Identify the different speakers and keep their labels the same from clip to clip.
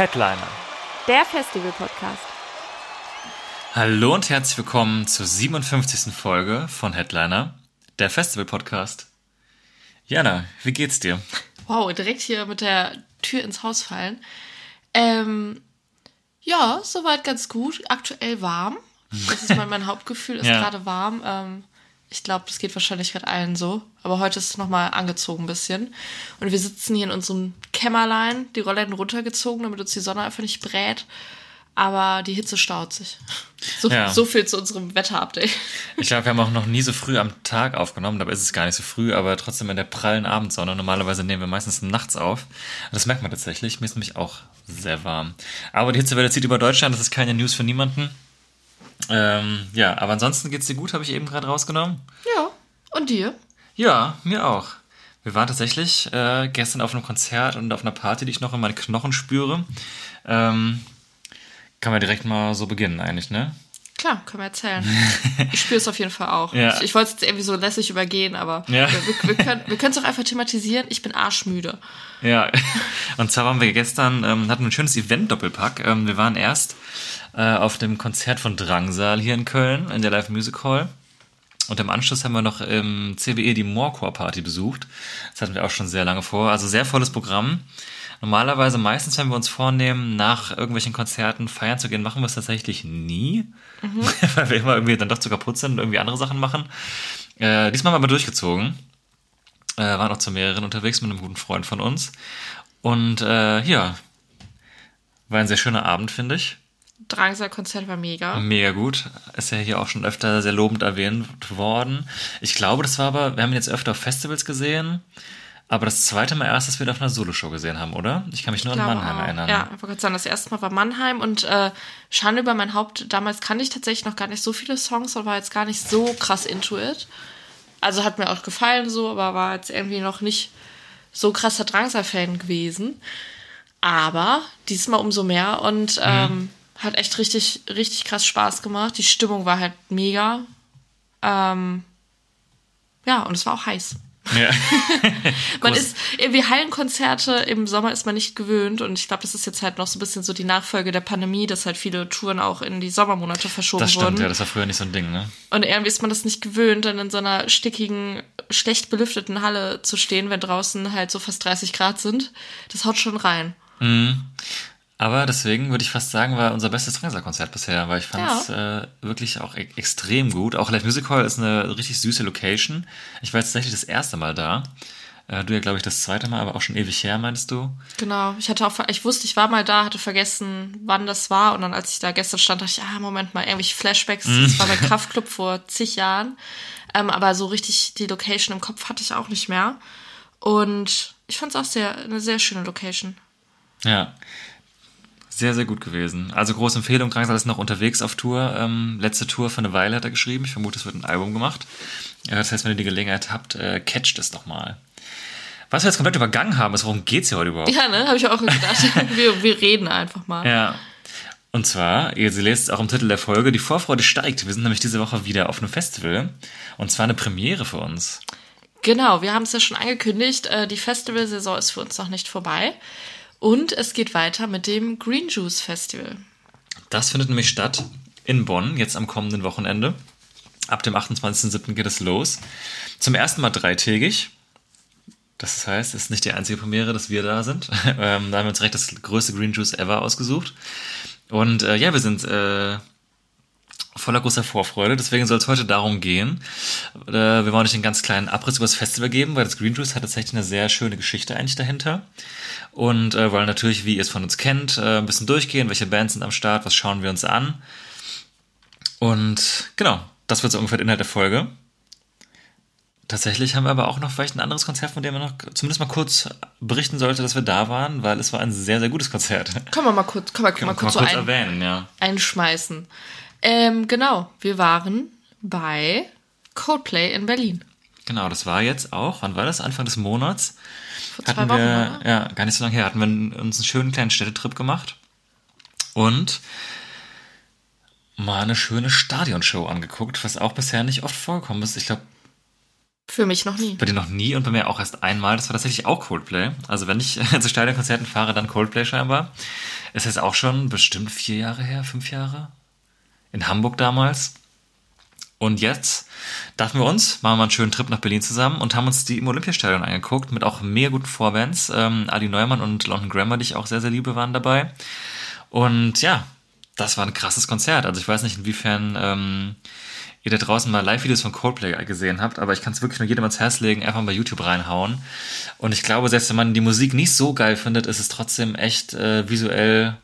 Speaker 1: Headliner.
Speaker 2: Der Festival-Podcast.
Speaker 1: Hallo und herzlich willkommen zur 57. Folge von Headliner, der Festival-Podcast. Jana, wie geht's dir?
Speaker 3: Wow, direkt hier mit der Tür ins Haus fallen. Ähm, ja, soweit ganz gut. Aktuell warm. Das ist mein, mein Hauptgefühl, ist
Speaker 1: Ja.
Speaker 3: gerade warm. Ähm, ich glaube, das geht wahrscheinlich gerade allen so. Aber heute ist es nochmal angezogen ein bisschen. Und wir sitzen hier in unserem Kämmerlein, die Rollläden runtergezogen, damit uns die Sonne einfach nicht brät. Aber die Hitze staut sich. So,
Speaker 1: Ja.
Speaker 3: so viel zu unserem Wetterupdate.
Speaker 1: Ich glaube, wir haben auch noch nie so früh am Tag aufgenommen, dabei ist es gar nicht so früh, aber trotzdem in der prallen Abendsonne. Normalerweise nehmen wir meistens nachts auf. Das merkt man tatsächlich. Mir ist nämlich auch sehr warm. Aber die Hitzewelle zieht über Deutschland, das ist keine News für niemanden. Ähm, ja, aber ansonsten geht's dir gut, habe ich eben gerade rausgenommen.
Speaker 3: Ja. Und dir?
Speaker 1: Ja, mir auch. Wir waren tatsächlich äh, gestern auf einem Konzert und auf einer Party, die ich noch in meinen Knochen spüre. Ähm, kann man direkt mal so beginnen eigentlich, ne?
Speaker 3: Klar, können wir erzählen. Ich spüre es auf jeden Fall auch.
Speaker 1: Ja.
Speaker 3: Ich, ich wollte es jetzt irgendwie so lässig übergehen, aber
Speaker 1: Ja.
Speaker 3: wir, wir, wir können wir können es auch einfach thematisieren. Ich bin arschmüde.
Speaker 1: Ja, und zwar waren wir gestern, ähm, hatten ein schönes Event-Doppelpack. Ähm, wir waren erst äh, auf dem Konzert von Drangsal hier in Köln, in der Live Music Hall. Und im Anschluss haben wir noch im CBE die Morecore Party besucht. Das hatten wir auch schon sehr lange vor. Also sehr volles Programm. Normalerweise, meistens, wenn wir uns vornehmen, nach irgendwelchen Konzerten feiern zu gehen, machen wir es tatsächlich nie. Weil wir immer irgendwie dann doch zu kaputt sind und irgendwie andere Sachen machen. Äh, diesmal haben wir aber durchgezogen äh, waren auch zu mehreren unterwegs mit einem guten Freund von uns. Und äh, ja, war ein sehr schöner Abend, finde ich.
Speaker 3: Drangsal-Konzert war mega.
Speaker 1: Mega gut. Ist ja hier auch schon öfter sehr lobend erwähnt worden. Ich glaube, das war aber, wir haben ihn jetzt öfter auf Festivals gesehen, aber das zweite Mal erst, dass wir ihn auf einer Soloshow gesehen haben, oder? Ich kann mich nur an
Speaker 3: glaube
Speaker 1: Mannheim
Speaker 3: auch.
Speaker 1: erinnern.
Speaker 3: Ja, ich wollte gerade sagen, das erste Mal war Mannheim und äh, Schande über mein Haupt. Damals kannte ich tatsächlich noch gar nicht so viele Songs und war jetzt gar nicht so krass into it. Also hat mir auch gefallen so, aber war jetzt irgendwie noch nicht so krasser Drangsal-Fan gewesen. Aber diesmal umso mehr und ähm, hat echt richtig, richtig krass Spaß gemacht. Die Stimmung war halt mega. Ähm, ja, und es war auch heiß.
Speaker 1: Ja.
Speaker 3: Man ist irgendwie Hallenkonzerte im Sommer ist man nicht gewöhnt und ich glaube, das ist jetzt halt noch so ein bisschen so die Nachfolge der Pandemie, dass halt viele Touren auch in die Sommermonate verschoben
Speaker 1: Das stimmt,
Speaker 3: wurden.
Speaker 1: ja, das war früher nicht so ein Ding, ne?
Speaker 3: Und irgendwie ist man das nicht gewöhnt, dann in so einer stickigen, schlecht belüfteten Halle zu stehen, wenn draußen halt so fast 30 Grad sind. Das haut schon rein.
Speaker 1: Aber deswegen würde ich fast sagen, war unser bestes Drangsal-Konzert bisher, weil ich fand es äh, wirklich auch e extrem gut. Auch Live Music Hall ist eine richtig süße Location. Ich war jetzt tatsächlich das erste Mal da. Äh, du ja, glaube ich, das zweite Mal, aber auch schon ewig her, meinst du?
Speaker 3: Genau. Ich hatte auch, ich wusste, ich war mal da, hatte vergessen, wann das war. Und dann, als ich da gestern stand, dachte ich, ah, Moment mal, irgendwelche Flashbacks. Das war mein Kraftclub vor zig Jahren. Ähm, aber so richtig die Location im Kopf hatte ich auch nicht mehr. Und ich fand es auch sehr, eine sehr schöne Location.
Speaker 1: Ja. Sehr, sehr gut gewesen. Also große Empfehlung, Drangsal ist noch unterwegs auf Tour. Ähm, letzte Tour für eine Weile hat er geschrieben. Ich vermute, es wird ein Album gemacht. Ja, das heißt, wenn ihr die Gelegenheit habt, äh, catcht es doch mal. Was wir jetzt komplett übergangen haben, ist, worum geht's hier heute überhaupt?
Speaker 3: Ja, ne? Habe ich auch gedacht. wir, wir reden einfach mal.
Speaker 1: Ja. Und zwar, ihr lest es auch im Titel der Folge, die Vorfreude steigt. Wir sind nämlich diese Woche wieder auf einem Festival. Und zwar eine Premiere für uns.
Speaker 3: Genau, wir haben es ja schon angekündigt. Äh, die Festivalsaison ist für uns noch nicht vorbei. Und es geht weiter mit dem Green Juice Festival.
Speaker 1: Das findet nämlich statt in Bonn, jetzt am kommenden Wochenende. Ab dem 28.07. geht es los. Zum ersten Mal dreitägig. Das heißt, es ist nicht die einzige Premiere, dass wir da sind. ähm, da haben wir uns recht das größte Green Juice ever ausgesucht. Und äh, ja, wir sind äh, voller großer Vorfreude. Deswegen soll es heute darum gehen. Äh, wir wollen euch einen ganz kleinen Abriss über das Festival geben, weil das Green Juice hat tatsächlich eine sehr schöne Geschichte eigentlich dahinter. Und äh, wollen natürlich, wie ihr es von uns kennt, äh, ein bisschen durchgehen, welche Bands sind am Start, was schauen wir uns an. Und genau, das wird so ungefähr der Inhalt der Folge. tatsächlich haben wir aber auch noch vielleicht ein anderes Konzert, von dem man noch zumindest mal kurz berichten sollte, dass wir da waren, weil es war ein sehr, sehr gutes Konzert.
Speaker 3: Können wir mal kurz, können wir
Speaker 1: Kann
Speaker 3: mal
Speaker 1: man
Speaker 3: kurz,
Speaker 1: kurz
Speaker 3: so ein,
Speaker 1: erwähnen, ja.
Speaker 3: einschmeißen. Ähm, genau, wir waren bei Coldplay in Berlin.
Speaker 1: Genau, das war jetzt auch, wann war das? Anfang des Monats.
Speaker 3: Vor zwei
Speaker 1: hatten
Speaker 3: Wochen,
Speaker 1: wir,
Speaker 3: oder?
Speaker 1: ja, gar nicht so lange her, hatten wir uns einen schönen kleinen Städtetrip gemacht und mal eine schöne Stadionshow angeguckt, was auch bisher nicht oft vorgekommen ist. Ich glaube,
Speaker 3: Für mich noch nie.
Speaker 1: bei dir noch nie und bei mir auch erst einmal. Das war tatsächlich auch Coldplay. Also wenn ich zu Stadionkonzerten fahre, dann Coldplay scheinbar. Es ist auch schon bestimmt vier Jahre her, fünf Jahre. In Hamburg damals. Und jetzt dachten wir uns, machen wir einen schönen Trip nach Berlin zusammen und haben uns die im Olympiastadion angeguckt mit auch mega guten Vorbands. Ähm, Adi Neumann und London Grammar, die ich auch sehr, sehr liebe, waren dabei. Und ja, das war ein krasses Konzert. Also ich weiß nicht, inwiefern ähm, ihr da draußen mal Live-Videos von Coldplay gesehen habt, aber ich kann es wirklich nur jedem ans Herz legen, einfach mal bei YouTube reinhauen. Und ich glaube, selbst wenn man die Musik nicht so geil findet, ist es trotzdem echt äh, visuell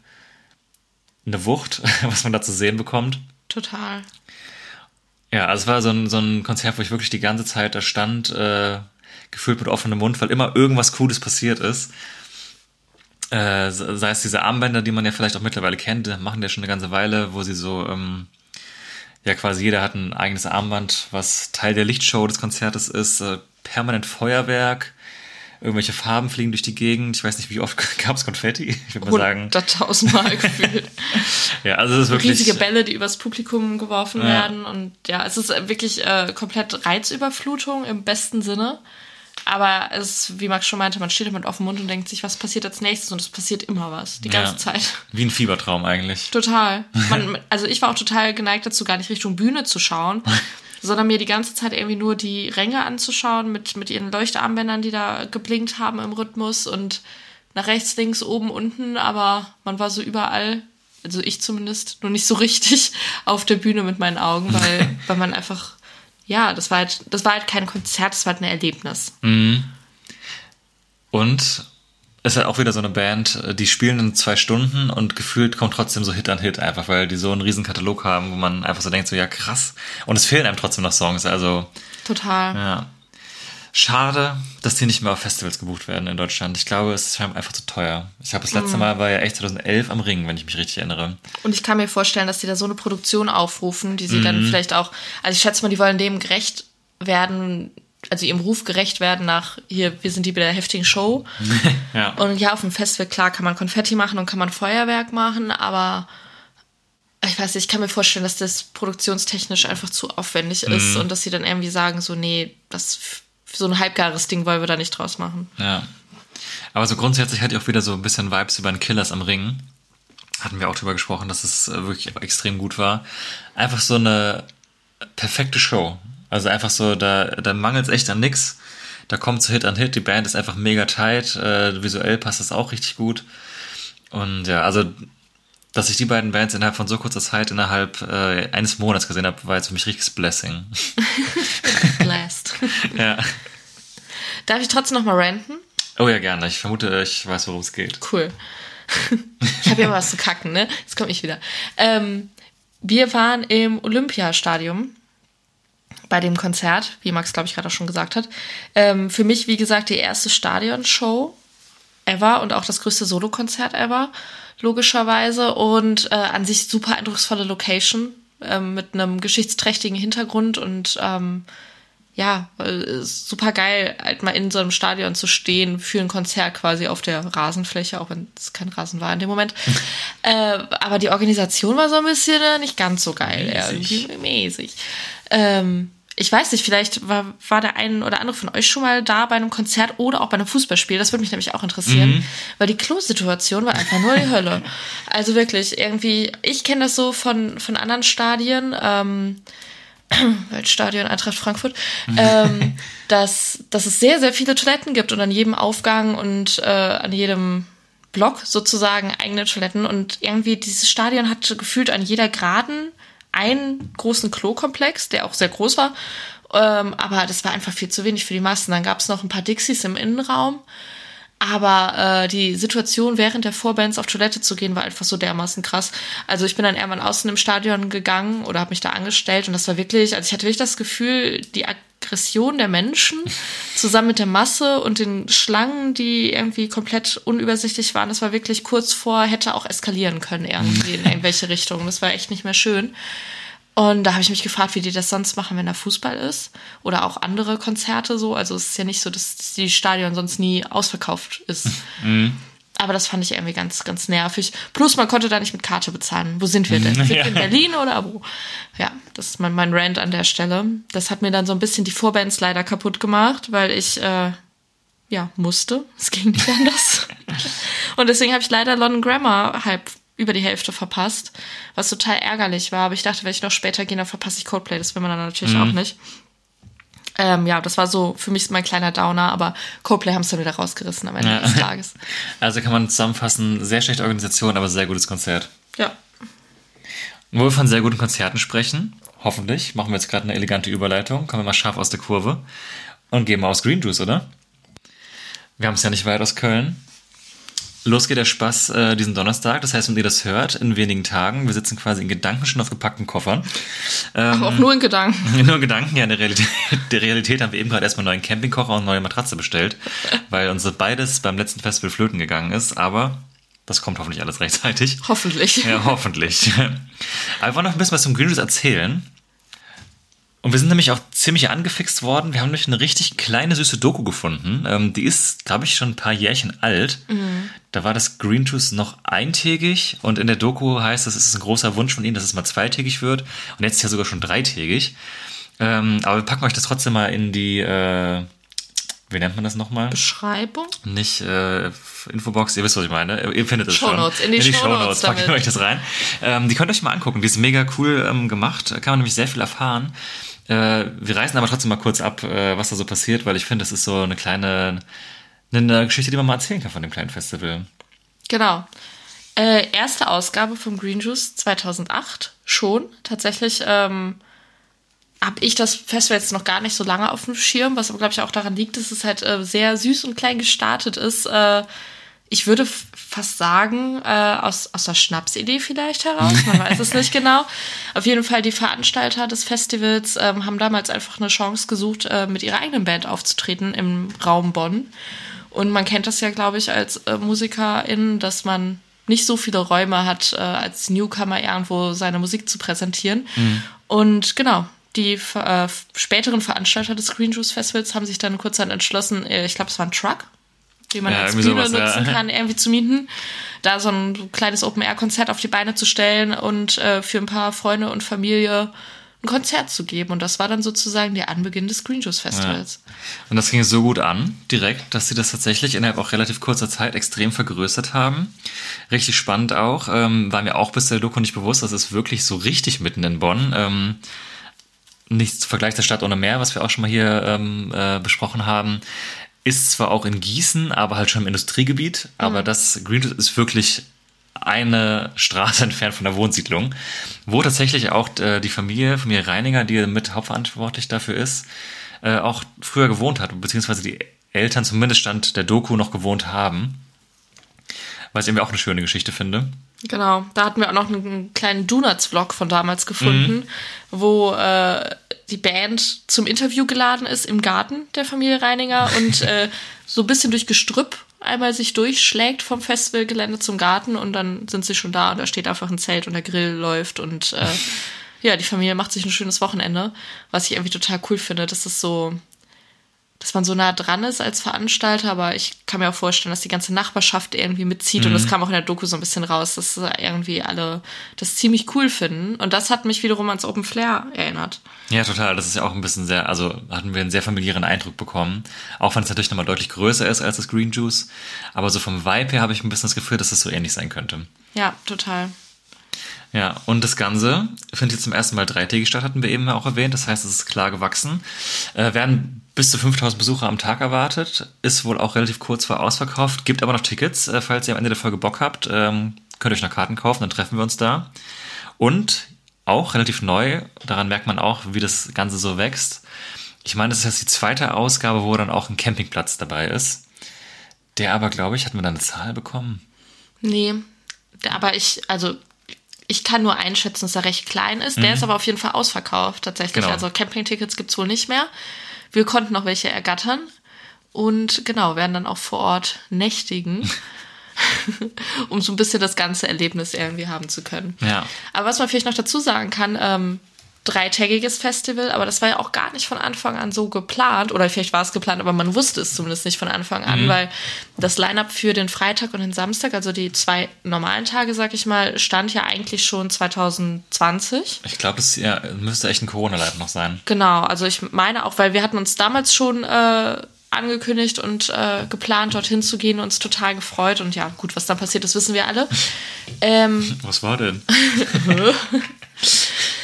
Speaker 1: eine Wucht, was man da zu sehen bekommt.
Speaker 3: Total.
Speaker 1: Ja, also es war so ein, so ein Konzert, wo ich wirklich die ganze Zeit da stand, äh, gefühlt mit offenem Mund, weil immer irgendwas Cooles passiert ist. Äh, sei es diese Armbänder, die man ja vielleicht auch mittlerweile kennt, machen ja schon eine ganze Weile, wo sie so, ähm, ja quasi jeder hat ein eigenes Armband, was Teil der Lichtshow des Konzertes ist, äh, permanent Feuerwerk, irgendwelche Farben fliegen durch die Gegend, ich weiß nicht, wie oft gab es Konfetti, ich würde mal sagen.
Speaker 3: Hunderttausendmal gefühlt.
Speaker 1: Ja, also es ist wirklich...
Speaker 3: Riesige Bälle, die übers Publikum geworfen
Speaker 1: Ja.
Speaker 3: werden. Und ja, es ist wirklich äh, komplett Reizüberflutung im besten Sinne. Aber es, wie Max schon meinte, man steht da mit offenem Mund und denkt sich, was passiert als nächstes? Und es passiert immer was, die ganze
Speaker 1: ja,
Speaker 3: Zeit.
Speaker 1: Wie ein Fiebertraum eigentlich.
Speaker 3: Total. Man, also ich war auch total geneigt dazu, gar nicht Richtung Bühne zu schauen, sondern mir die ganze Zeit irgendwie nur die Ränge anzuschauen mit, mit ihren Leuchtarmbändern, die da geblinkt haben im Rhythmus und nach rechts, links, oben, unten, aber man war so überall, also ich zumindest, nur nicht so richtig auf der Bühne mit meinen Augen, weil, weil man einfach, ja, das war halt, das war halt kein Konzert, das war halt ein Erlebnis.
Speaker 1: Und es ist halt auch wieder so eine Band, äh, die spielen in zwei Stunden und gefühlt kommt trotzdem so Hit an Hit einfach, weil die so einen riesen Katalog haben, wo man einfach so denkt, so ja krass. Und es fehlen einem trotzdem noch Songs, also
Speaker 3: Total.
Speaker 1: ja. Schade, dass die nicht mehr auf Festivals gebucht werden in Deutschland. Ich glaube, es ist einfach zu teuer. Ich habe das letzte Mal war ja echt 2011 am Ring, wenn ich mich richtig erinnere.
Speaker 3: Und ich kann mir vorstellen, dass die da so eine Produktion aufrufen, die sie dann
Speaker 1: Mhm.
Speaker 3: vielleicht auch, also ich schätze mal, die wollen dem gerecht werden, also ihrem Ruf gerecht werden nach, hier, wir sind die bei der heftigen Show.
Speaker 1: Ja.
Speaker 3: Und ja, auf dem Festival, klar, kann man Konfetti machen und kann man Feuerwerk machen, aber ich weiß nicht, ich kann mir vorstellen, dass das produktionstechnisch einfach zu aufwendig ist
Speaker 1: Mhm.
Speaker 3: und dass sie dann irgendwie sagen, so, nee, das, so ein halbgares Ding wollen wir da nicht draus machen.
Speaker 1: Ja. Aber so grundsätzlich hatte ich auch wieder so ein bisschen Vibes über den Killers am Ring. Hatten wir auch drüber gesprochen, dass es äh, wirklich extrem gut war. Einfach so eine perfekte Show. Also einfach so, da, da mangelt es echt an nix. Da kommt so Hit an Hit. Die Band ist einfach mega tight. Äh, visuell passt das auch richtig gut. Und ja, also, dass ich die beiden Bands innerhalb von so kurzer Zeit, innerhalb äh, eines Monats gesehen habe, war jetzt für mich richtiges Blessing.
Speaker 3: Blast.
Speaker 1: ja.
Speaker 3: Darf ich trotzdem noch mal ranten?
Speaker 1: Oh ja, gerne. Ich vermute, ich weiß, worum es geht.
Speaker 3: Cool. ich habe ja was zu kacken, ne? Jetzt komme ich wieder. Ähm, wir waren im Olympiastadion bei dem Konzert, wie Max, glaube ich, gerade auch schon gesagt hat. Ähm, für mich, wie gesagt, die erste Stadionshow ever und auch das größte Solokonzert ever, logischerweise. Und äh, an sich super eindrucksvolle Location ähm, mit einem geschichtsträchtigen Hintergrund und ähm, ja, äh, super geil, halt mal in so einem Stadion zu stehen für ein Konzert quasi auf der Rasenfläche, auch wenn es kein Rasen war in dem Moment. äh, aber die Organisation war so ein bisschen äh, nicht ganz so geil,
Speaker 1: Mäßig.
Speaker 3: irgendwie mäßig. Ähm, ich weiß nicht, vielleicht war, war der ein oder andere von euch schon mal da bei einem Konzert oder auch bei einem Fußballspiel. Das würde mich nämlich auch interessieren, weil die Klosituation war einfach nur die Hölle. Also wirklich, irgendwie, ich kenne das so von, von anderen Stadien. Ähm, Weltstadion Eintracht Frankfurt, ähm, dass, dass es sehr, sehr viele Toiletten gibt und an jedem Aufgang und äh, an jedem Block sozusagen eigene Toiletten. Und irgendwie dieses Stadion hatte gefühlt an jeder Geraden einen großen Klokomplex, der auch sehr groß war. Ähm, aber das war einfach viel zu wenig für die Massen. Dann gab es noch ein paar Dixies im Innenraum. Aber äh, die Situation während der Vorbands auf Toilette zu gehen, war einfach so dermaßen krass. Also ich bin dann irgendwann außen im Stadion gegangen oder habe mich da angestellt und das war wirklich, also ich hatte wirklich das Gefühl, die Aggression der Menschen zusammen mit der Masse und den Schlangen, die irgendwie komplett unübersichtlich waren. Das war wirklich kurz vor, hätte auch eskalieren können irgendwie in irgendwelche Richtungen. Das war echt nicht mehr schön. Und da habe ich mich gefragt, wie die das sonst machen, wenn da Fußball ist oder auch andere Konzerte so. Also es ist ja nicht so, dass die Stadion sonst nie ausverkauft ist. Aber das fand ich irgendwie ganz, ganz nervig. Plus, man konnte da nicht mit Karte bezahlen. Wo sind wir denn? Sind wir in Berlin oder wo? Ja, das ist mein, mein Rant an der Stelle. Das hat mir dann so ein bisschen die Vorbands leider kaputt gemacht, weil ich, äh, ja, musste. Es ging nicht anders. Und deswegen habe ich leider London Grammar halb über die Hälfte verpasst, was total ärgerlich war. Aber ich dachte, wenn ich noch später gehe, dann verpasse ich Coldplay. Das will man dann natürlich auch nicht. Ähm, ja, das war so für mich mein kleiner Downer, aber Coldplay haben es dann wieder rausgerissen am Ende
Speaker 1: Ja.
Speaker 3: des Tages.
Speaker 1: Also kann man zusammenfassen, sehr schlechte Organisation, aber sehr gutes Konzert.
Speaker 3: Ja.
Speaker 1: Wo wir von sehr guten Konzerten sprechen, hoffentlich, machen wir jetzt gerade eine elegante Überleitung, kommen wir mal scharf aus der Kurve und gehen mal aus Green Juice, oder? Wir haben es ja nicht weit aus Köln. Los geht der Spaß äh, diesen Donnerstag. Das heißt, wenn ihr das hört, in wenigen Tagen, wir sitzen quasi in Gedanken schon auf gepackten Koffern. Ähm,
Speaker 3: Aber auch nur in Gedanken.
Speaker 1: Nur Gedanken, ja, in der Realität, der Realität haben wir eben gerade erstmal einen neuen Campingkocher und eine neue Matratze bestellt, weil uns beides beim letzten Festival flöten gegangen ist, aber das kommt hoffentlich alles rechtzeitig.
Speaker 3: Hoffentlich.
Speaker 1: Ja, hoffentlich. Aber wir wollen noch ein bisschen was zum Green Juice erzählen. Und wir sind nämlich auch ziemlich angefixt worden. Wir haben nämlich eine richtig kleine, süße Doku gefunden. Ähm, die ist, glaube ich, schon ein paar Jährchen alt. Da war das Green Juice noch eintägig. Und in der Doku heißt es, es ist ein großer Wunsch von ihnen, dass es mal zweitägig wird. Und jetzt ist ja sogar schon dreitägig. Ähm, aber wir packen euch das trotzdem mal in die, äh, wie nennt man das nochmal?
Speaker 3: Beschreibung?
Speaker 1: nicht äh, Infobox, ihr wisst, was ich meine. Ihr findet es schon.
Speaker 3: in die Shownotes
Speaker 1: Shownotes packen wir euch das rein. Ähm, die könnt ihr euch mal angucken. Die ist mega cool ähm, gemacht. Da kann man nämlich sehr viel erfahren. Äh, wir reißen aber trotzdem mal kurz ab, äh, was da so passiert, weil ich finde, das ist so eine kleine eine Geschichte, die man mal erzählen kann von dem kleinen Festival.
Speaker 3: Genau. Äh, erste Ausgabe vom Green Juice 2008 schon. Tatsächlich ähm, habe ich das Festival jetzt noch gar nicht so lange auf dem Schirm, was aber, glaube ich, auch daran liegt, dass es halt äh, sehr süß und klein gestartet ist. Äh, ich würde fast sagen, äh, aus, aus der Schnapsidee vielleicht heraus, man weiß es nicht genau. Auf jeden Fall, die Veranstalter des Festivals ähm, haben damals einfach eine Chance gesucht, äh, mit ihrer eigenen Band aufzutreten im Raum Bonn. Und man kennt das ja, glaube ich, als äh, Musikerin, dass man nicht so viele Räume hat, äh, als Newcomer irgendwo seine Musik zu präsentieren. Und genau, die äh, späteren Veranstalter des Green Juice Festivals haben sich dann kurzerhand entschlossen, äh, ich glaube, es war ein Truck, den man
Speaker 1: Ja,
Speaker 3: als Bühne
Speaker 1: sowas, ja.
Speaker 3: nutzen kann, irgendwie zu mieten, da so ein kleines Open-Air-Konzert auf die Beine zu stellen und äh, für ein paar Freunde und Familie ein Konzert zu geben. Und das war dann sozusagen der Anbeginn des Green Juice Festivals.
Speaker 1: Und das ging so gut an, direkt, dass sie das tatsächlich innerhalb auch relativ kurzer Zeit extrem vergrößert haben. Richtig spannend auch. Ähm, war mir auch bis der Doku nicht bewusst, das ist wirklich so richtig mitten in Bonn. Ähm, nichts Vergleich der Stadt ohne Meer, was wir auch schon mal hier ähm, äh, besprochen haben. Ist zwar auch in Gießen, aber halt schon im Industriegebiet. Aber das Green Juice ist wirklich eine Straße entfernt von der Wohnsiedlung, wo tatsächlich auch äh, die Familie, Familie Reininger, die mit hauptverantwortlich dafür ist, äh, auch früher gewohnt hat, beziehungsweise die Eltern zumindest Stand der Doku noch gewohnt haben. Was ich irgendwie auch eine schöne Geschichte finde.
Speaker 3: Genau, da hatten wir auch noch einen kleinen Donuts-Vlog von damals gefunden, wo äh, die Band zum Interview geladen ist im Garten der Familie Reininger und äh, so ein bisschen durch Gestrüpp einmal sich durchschlägt vom Festivalgelände zum Garten und dann sind sie schon da und da steht einfach ein Zelt und der Grill läuft und äh, ja, die Familie macht sich ein schönes Wochenende, was ich irgendwie total cool finde, dass das so dass man so nah dran ist als Veranstalter, aber ich kann mir auch vorstellen, dass die ganze Nachbarschaft irgendwie mitzieht und das kam auch in der Doku so ein bisschen raus, dass irgendwie alle das ziemlich cool finden und das hat mich wiederum ans Open Flair erinnert.
Speaker 1: Ja, total. Das ist ja auch ein bisschen sehr, also hatten wir einen sehr familiären Eindruck bekommen. Auch wenn es natürlich nochmal deutlich größer ist als das Green Juice. Aber so vom Vibe her habe ich ein bisschen das Gefühl, dass es so ähnlich sein könnte.
Speaker 3: Ja, total.
Speaker 1: Ja, und das Ganze findet jetzt zum ersten Mal dreitägig statt, hatten wir eben auch erwähnt. Das heißt, es ist klar gewachsen. Äh, werden bis zu 5000 Besucher am Tag erwartet. Ist wohl auch relativ kurz vor ausverkauft. Gibt aber noch Tickets, äh, falls ihr am Ende der Folge Bock habt. Ähm, könnt ihr euch noch Karten kaufen, dann treffen wir uns da. Und auch relativ neu, daran merkt man auch, wie das Ganze so wächst. Ich meine, das ist jetzt die zweite Ausgabe, wo dann auch ein Campingplatz dabei ist. Der aber, glaube ich, hatten wir da eine Zahl bekommen.
Speaker 3: Nee, aber ich, also ich kann nur einschätzen, dass er recht klein ist. Der ist aber auf jeden Fall ausverkauft tatsächlich.
Speaker 1: Genau.
Speaker 3: Also Campingtickets gibt's wohl nicht mehr. Wir konnten noch welche ergattern und genau, werden dann auch vor Ort nächtigen. um so ein bisschen das ganze Erlebnis irgendwie haben zu können.
Speaker 1: Ja.
Speaker 3: Aber was man vielleicht noch dazu sagen kann, ähm, dreitägiges Festival, aber das war ja auch gar nicht von Anfang an so geplant, oder vielleicht war es geplant, aber man wusste es zumindest nicht von Anfang an,
Speaker 1: Mhm.
Speaker 3: weil das Line-up für den Freitag und den Samstag, also die zwei normalen Tage, sag ich mal, stand ja eigentlich schon 2020.
Speaker 1: Ich glaube, das ja, müsste echt ein Corona-Leib noch sein.
Speaker 3: Genau, also ich meine auch, weil wir hatten uns damals schon äh, angekündigt und äh, geplant, dorthin zu gehen, uns total gefreut und ja, gut, was dann passiert ist, wissen wir alle. Ähm,
Speaker 1: Was war denn?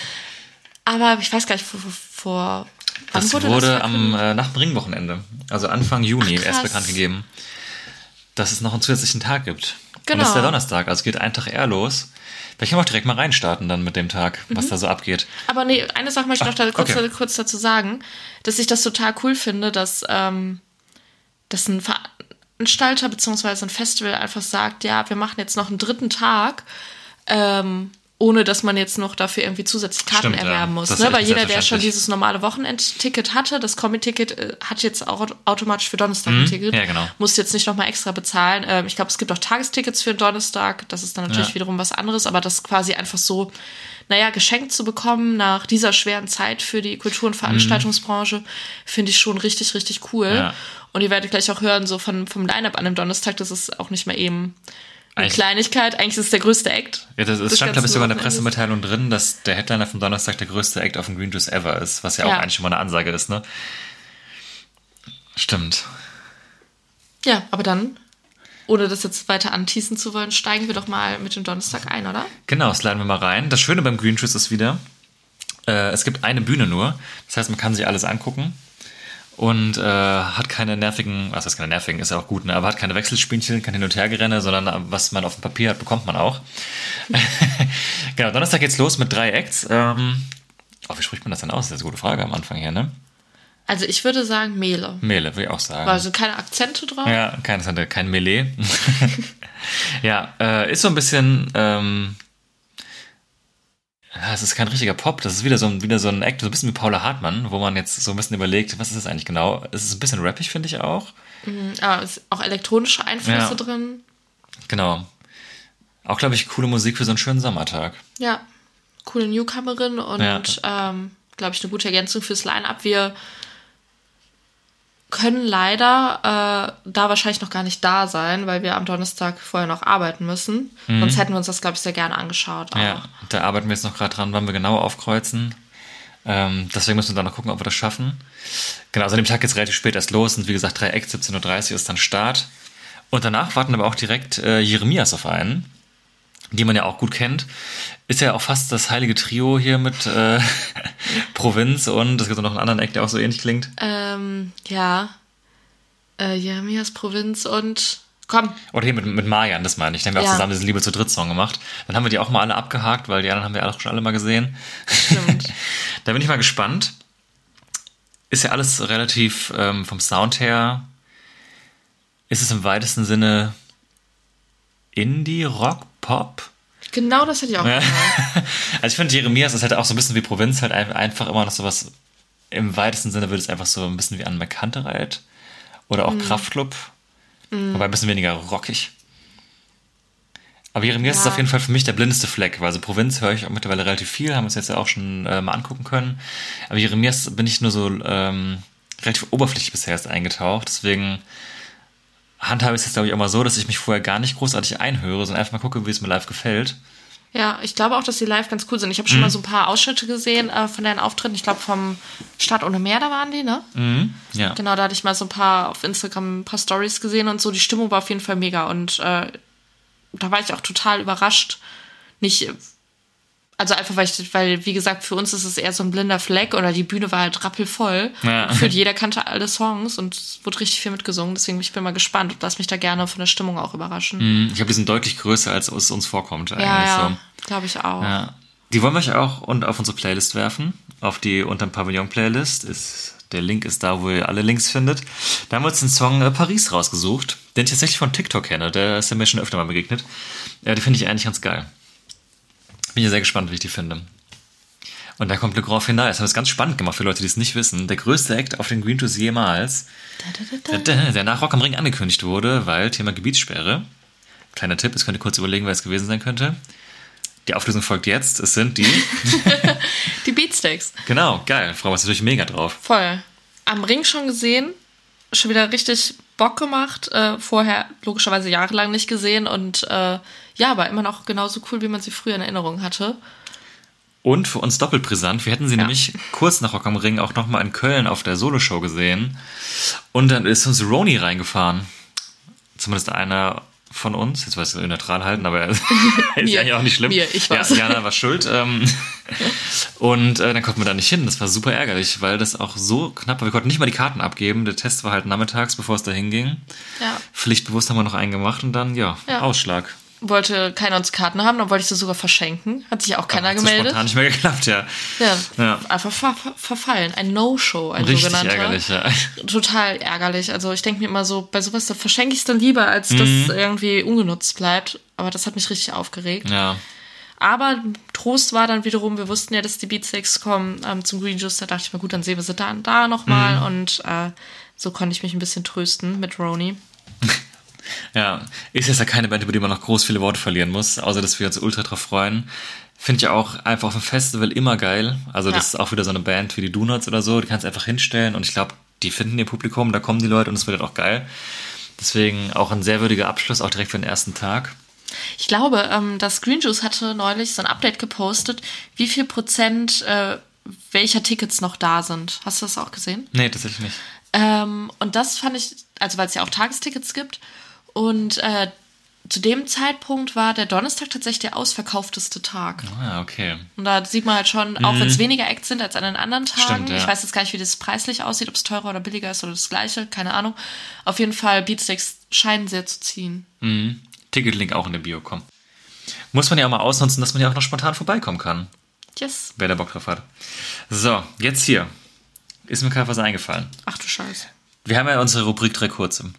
Speaker 3: aber ich weiß gar nicht, vor, vor, wann
Speaker 1: Das
Speaker 3: wurde,
Speaker 1: wurde,
Speaker 3: das
Speaker 1: am äh, nach dem Ringwochenende, also Anfang Juni,
Speaker 3: Ach,
Speaker 1: erst bekannt gegeben, dass es noch einen zusätzlichen Tag gibt. Und
Speaker 3: Genau.
Speaker 1: das ist der Donnerstag, also geht ein Tag eher los. Vielleicht können wir auch direkt mal reinstarten dann mit dem Tag, was da so abgeht.
Speaker 3: Aber nee, eine Sache möchte ich noch da, kurz,
Speaker 1: okay.
Speaker 3: kurz dazu sagen, dass ich das total cool finde, dass, ähm, dass ein Veranstalter bzw. ein Festival einfach sagt, ja, wir machen jetzt noch einen dritten Tag, ähm, ohne dass man jetzt noch dafür irgendwie zusätzlich Karten
Speaker 1: Stimmt, ja.
Speaker 3: erwerben muss.
Speaker 1: Das ist
Speaker 3: Ne? Weil jeder, der schon dieses normale Wochenendticket hatte, das Kombi-Ticket, äh, hat jetzt auch automatisch für Donnerstag ein Ticket.
Speaker 1: Mhm. ja, genau.
Speaker 3: Muss jetzt nicht nochmal extra bezahlen. Ähm, ich glaube, es gibt auch Tagestickets für Donnerstag. Das ist dann natürlich
Speaker 1: Ja.
Speaker 3: wiederum was anderes, aber das quasi einfach so, naja, geschenkt zu bekommen nach dieser schweren Zeit für die Kultur- und Veranstaltungsbranche, finde ich schon richtig, richtig cool.
Speaker 1: Ja.
Speaker 3: Und ihr werdet gleich auch hören, so von, vom Line-Up an dem Donnerstag, das ist auch nicht mehr eben eine
Speaker 1: Eigentlich-
Speaker 3: Kleinigkeit. Eigentlich ist es der größte Act.
Speaker 1: Ja, das, es
Speaker 3: des
Speaker 1: stand, glaube ich, sogar in der. Pressemitteilung drin, dass der Headliner vom Donnerstag der größte Act auf dem Green Juice ever ist, was ja, auch
Speaker 3: Ja.
Speaker 1: eigentlich schon mal eine Ansage ist, ne? Stimmt.
Speaker 3: Ja, aber dann, ohne das jetzt weiter anteasen zu wollen, steigen wir doch mal mit dem Donnerstag ein, oder?
Speaker 1: Genau, sliden wir mal rein. Das Schöne beim Green Juice ist wieder, äh, es gibt eine Bühne nur. Das heißt, man kann sich alles angucken und äh, hat keine nervigen, was heißt keine nervigen, ist ja auch gut, ne? aber hat keine Wechselspielchen, kein Hin- und Hergerenne, sondern äh, was man auf dem Papier hat, bekommt man auch. genau, Donnerstag geht's los mit drei Acts. Ähm, oh, wie spricht man das denn aus? Das ist eine gute Frage am Anfang hier, ne?
Speaker 3: Also ich würde sagen Mehle.
Speaker 1: Mele, würde ich auch sagen.
Speaker 3: Also keine Akzente drauf.
Speaker 1: Ja, kein, kein Melee. ja, äh, ist so ein bisschen. Ähm, es ist kein richtiger Pop, das ist wieder so ein, wieder so ein Act, so ein bisschen wie Paula Hartmann, wo man jetzt so ein bisschen überlegt, was ist das eigentlich genau? Es ist ein bisschen rappig, finde ich auch.
Speaker 3: Aber es ist auch elektronische Einflüsse
Speaker 1: Ja.
Speaker 3: drin.
Speaker 1: Genau. Auch, glaube ich, coole Musik für so einen schönen Sommertag.
Speaker 3: Ja, coole Newcomerin und,
Speaker 1: Ja.
Speaker 3: ähm, glaube ich, eine gute Ergänzung fürs Line-Up. Wir können leider äh, da wahrscheinlich noch gar nicht da sein, weil wir am Donnerstag vorher noch arbeiten müssen. Sonst hätten wir uns das, glaube ich, sehr gerne angeschaut.
Speaker 1: Mhm. Ja, da arbeiten wir jetzt noch gerade dran, wann wir genau aufkreuzen. Ähm, deswegen müssen wir dann noch gucken, ob wir das schaffen. Genau, also an dem Tag geht's relativ spät erst los und wie gesagt, 3 Acts, 17.30 Uhr ist dann Start. Und danach warten aber auch direkt äh, Jeremias auf einen, die man ja auch gut kennt. Ist ja auch fast das heilige Trio hier mit äh, Provinz und es gibt auch noch einen anderen Act, der auch so ähnlich klingt.
Speaker 3: Ähm, ja. Äh, Jeremias Provinz und komm,
Speaker 1: Oder hier mit, mit Marian, das meine ich. Da haben wir auch
Speaker 3: Ja.
Speaker 1: zusammen diesen Liebe zu Dritt-Song gemacht. Dann haben wir die auch mal alle abgehakt, weil die anderen haben wir auch schon alle mal gesehen.
Speaker 3: stimmt.
Speaker 1: Da bin ich mal gespannt. Ist ja alles relativ ähm, vom Sound her. Ist es im weitesten Sinne Indie, Rock, Pop?
Speaker 3: Genau das hätte ich auch
Speaker 1: Ja.
Speaker 3: gesagt.
Speaker 1: Also ich finde Jeremias ist halt auch so ein bisschen wie Provinz, halt ein- einfach immer noch sowas. Im weitesten Sinne würde es einfach so ein bisschen wie an Merkantereit oder auch Kraftclub. Wobei ein bisschen weniger rockig. Aber Jeremias
Speaker 3: Ja.
Speaker 1: ist auf jeden Fall für mich der blindeste Fleck, weil also Provinz höre ich auch mittlerweile relativ viel, haben wir uns jetzt ja auch schon äh, mal angucken können. Aber Jeremias bin ich nur so ähm, relativ oberflächlich bisher erst eingetaucht. Deswegen handhabe ich es jetzt, glaube ich, auch mal so, dass ich mich vorher gar nicht großartig einhöre, sondern einfach mal gucke, wie es mir live gefällt.
Speaker 3: Ja, ich glaube auch, dass die live ganz cool sind. Ich habe schon
Speaker 1: Mhm.
Speaker 3: mal so ein paar Ausschnitte gesehen äh, von deren Auftritten. Ich glaube, vom Stadt ohne Meer, da waren die, ne?
Speaker 1: Ja.
Speaker 3: Genau, da hatte ich mal so ein paar auf Instagram ein paar Stories gesehen und so. Die Stimmung war auf jeden Fall mega und äh, da war ich auch total überrascht. Nicht, also einfach, weil ich, weil, wie gesagt, für uns ist es eher so ein blinder Fleck oder die Bühne war halt rappelvoll.
Speaker 1: Ja.
Speaker 3: Gefühlt jeder kannte alle Songs und es wurde richtig viel mitgesungen. Deswegen ich bin mal gespannt und lass mich da gerne von der Stimmung auch überraschen.
Speaker 1: Mhm. Ich glaube, die sind deutlich größer, als es uns vorkommt eigentlich
Speaker 3: Ja, ja,
Speaker 1: so.
Speaker 3: glaube ich auch.
Speaker 1: Ja. Die wollen wir euch auch und auf unsere Playlist werfen. Auf die unterm Pavillon Playlist. Ist, der Link ist da, wo ihr alle Links findet. Da haben wir uns den Song äh, Paris rausgesucht, den ich tatsächlich von TikTok kenne. Der ist ja mir schon öfter mal begegnet. Ja, die finde ich eigentlich ganz geil. Bin ja sehr gespannt, wie ich die finde. Und da kommt Le Grand Finale. Das haben wir es ganz spannend gemacht für Leute, die es nicht wissen. Der größte Act auf den Green Tours jemals. Der nach Rock am Ring angekündigt wurde, weil Thema Gebietssperre. Kleiner Tipp, es könnte kurz überlegen, wer es gewesen sein könnte. Die Auflösung folgt jetzt. Es sind die.
Speaker 3: Die Beatsteaks.
Speaker 1: genau, geil. Frau, was natürlich mega drauf.
Speaker 3: Voll. Am Ring schon gesehen. Schon wieder richtig Bock gemacht. Äh, vorher logischerweise jahrelang nicht gesehen. Und äh, ja, aber immer noch genauso cool, wie man sie früher in Erinnerung hatte.
Speaker 1: Und für uns doppelt brisant. Wir hätten sie
Speaker 3: Ja.
Speaker 1: nämlich kurz nach Rock am Ring auch nochmal in Köln auf der Soloshow gesehen. Und dann ist uns Roni reingefahren. Zumindest einer von uns. Jetzt weiß ich neutral halten, aber ist
Speaker 3: Mir.
Speaker 1: eigentlich auch nicht schlimm.
Speaker 3: Mir, ich
Speaker 1: ja,
Speaker 3: war's.
Speaker 1: Jana war schuld. Ähm, und äh, dann konnten wir da nicht hin. Das war super ärgerlich, weil das auch so knapp war. Wir konnten nicht mal die Karten abgeben. Der Test war halt nachmittags, bevor es da hinging.
Speaker 3: Ja.
Speaker 1: Pflichtbewusst haben wir noch einen gemacht und dann, ja,
Speaker 3: Ja.
Speaker 1: Ausschlag.
Speaker 3: Wollte keiner uns Karten haben, dann wollte ich sie sogar verschenken. Hat sich auch keiner
Speaker 1: Hat so
Speaker 3: gemeldet.
Speaker 1: spontan nicht mehr geklappt, ja.
Speaker 3: Ja.
Speaker 1: Ja.
Speaker 3: Einfach ver ver verfallen. Ein No-Show, ein
Speaker 1: Richtig
Speaker 3: sogenannter.
Speaker 1: ärgerlich, ja.
Speaker 3: Total ärgerlich. Also ich denke mir immer so, bei sowas, da verschenke ich es dann lieber, als dass
Speaker 1: Mhm.
Speaker 3: irgendwie ungenutzt bleibt. Aber das hat mich richtig aufgeregt.
Speaker 1: Ja.
Speaker 3: Aber Trost war dann wiederum, wir wussten ja, dass die Beatsticks kommen ähm, zum Green Juice. Da dachte ich mir, gut, dann sehen wir sie da, da nochmal.
Speaker 1: Mhm.
Speaker 3: Und äh, so konnte ich mich ein bisschen trösten mit Roni.
Speaker 1: Ja, ist jetzt ja keine Band, über die man noch groß viele Worte verlieren muss, außer dass wir uns ultra drauf freuen. Finde ich auch einfach auf dem Festival immer geil. Also das
Speaker 3: Ja.
Speaker 1: ist auch wieder so eine Band wie die Donuts oder so, die kannst du einfach hinstellen und ich glaube, die finden ihr Publikum, da kommen die Leute und es wird halt auch geil. Deswegen auch ein sehr würdiger Abschluss, auch direkt für den ersten Tag.
Speaker 3: Ich glaube, ähm, das Green Juice hatte neulich so ein Update gepostet, wie viel Prozent äh, welcher Tickets noch da sind. Hast du das auch gesehen?
Speaker 1: Nee, tatsächlich nicht.
Speaker 3: Ähm, und das fand ich, also weil es ja auch Tagestickets gibt. Und äh, zu dem Zeitpunkt war der Donnerstag tatsächlich der ausverkaufteste Tag.
Speaker 1: Ah, okay.
Speaker 3: Und da sieht man halt schon, auch wenn es weniger Acts sind als an den anderen Tagen.
Speaker 1: Mhm. Stimmt, ja.
Speaker 3: Ich weiß jetzt gar nicht, wie das preislich aussieht, ob es teurer oder billiger ist oder das gleiche, keine Ahnung. Auf jeden Fall, Beatsticks scheinen sehr zu ziehen.
Speaker 1: Ticketlink auch in der Bio kommen. Muss man ja auch mal ausnutzen, dass man ja auch noch spontan vorbeikommen kann,
Speaker 3: Yes.
Speaker 1: wer da Bock drauf hat. So, jetzt hier. Ist mir gerade was eingefallen.
Speaker 3: Ach du Scheiße.
Speaker 1: Wir haben ja unsere Rubrik drei kurze.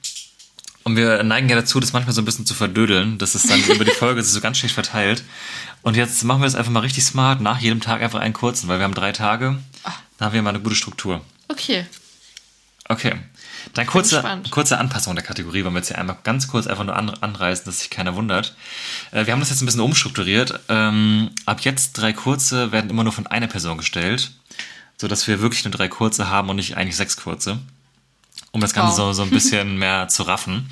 Speaker 1: Und wir neigen ja dazu, das manchmal so ein bisschen zu verdödeln. Das ist dann über die Folge so ganz schlecht verteilt. Und jetzt machen wir das einfach mal richtig smart. Nach jedem Tag einfach einen kurzen, weil wir haben drei Tage. Da haben wir mal eine gute Struktur.
Speaker 3: Okay.
Speaker 1: Okay. Dann kurze, kurze Anpassung der Kategorie, wollen wir jetzt hier einmal ganz kurz einfach nur an, anreißen, dass sich keiner wundert. Äh, wir haben das jetzt ein bisschen umstrukturiert. Ähm, ab jetzt drei kurze werden immer nur von einer Person gestellt, sodass wir wirklich nur drei kurze haben und nicht eigentlich sechs kurze. Um das Ganze
Speaker 3: Wow.
Speaker 1: so, so ein bisschen mehr zu raffen.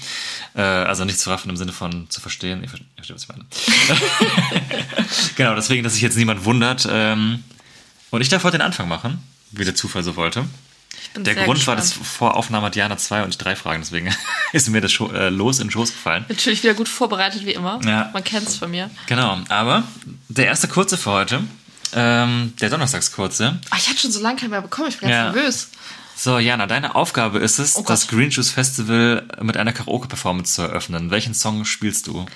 Speaker 1: Äh, also nicht zu raffen im Sinne von zu verstehen. Ich ver- ich verstehe, was ich meine. genau, deswegen, dass sich jetzt niemand wundert. Ähm, und ich darf heute den Anfang machen, wie der Zufall so wollte.
Speaker 3: Bin
Speaker 1: Der Grund war,
Speaker 3: gespannt.
Speaker 1: dass vor Aufnahme Jana zwei und ich drei Fragen, deswegen ist mir das Scho äh, Los in den Schoß gefallen.
Speaker 3: Natürlich wieder gut vorbereitet wie immer.
Speaker 1: Ja.
Speaker 3: Man kennt's von mir.
Speaker 1: Genau, aber der erste kurze für heute, ähm, der Donnerstagskurze.
Speaker 3: Ah, ich hatte schon so lange keinen mehr bekommen. Ich bin
Speaker 1: Ja.
Speaker 3: ganz nervös.
Speaker 1: So, Jana, deine Aufgabe ist es,
Speaker 3: Oh
Speaker 1: das Green Juice Festival mit einer Karaoke-Performance zu eröffnen. Welchen Song spielst du?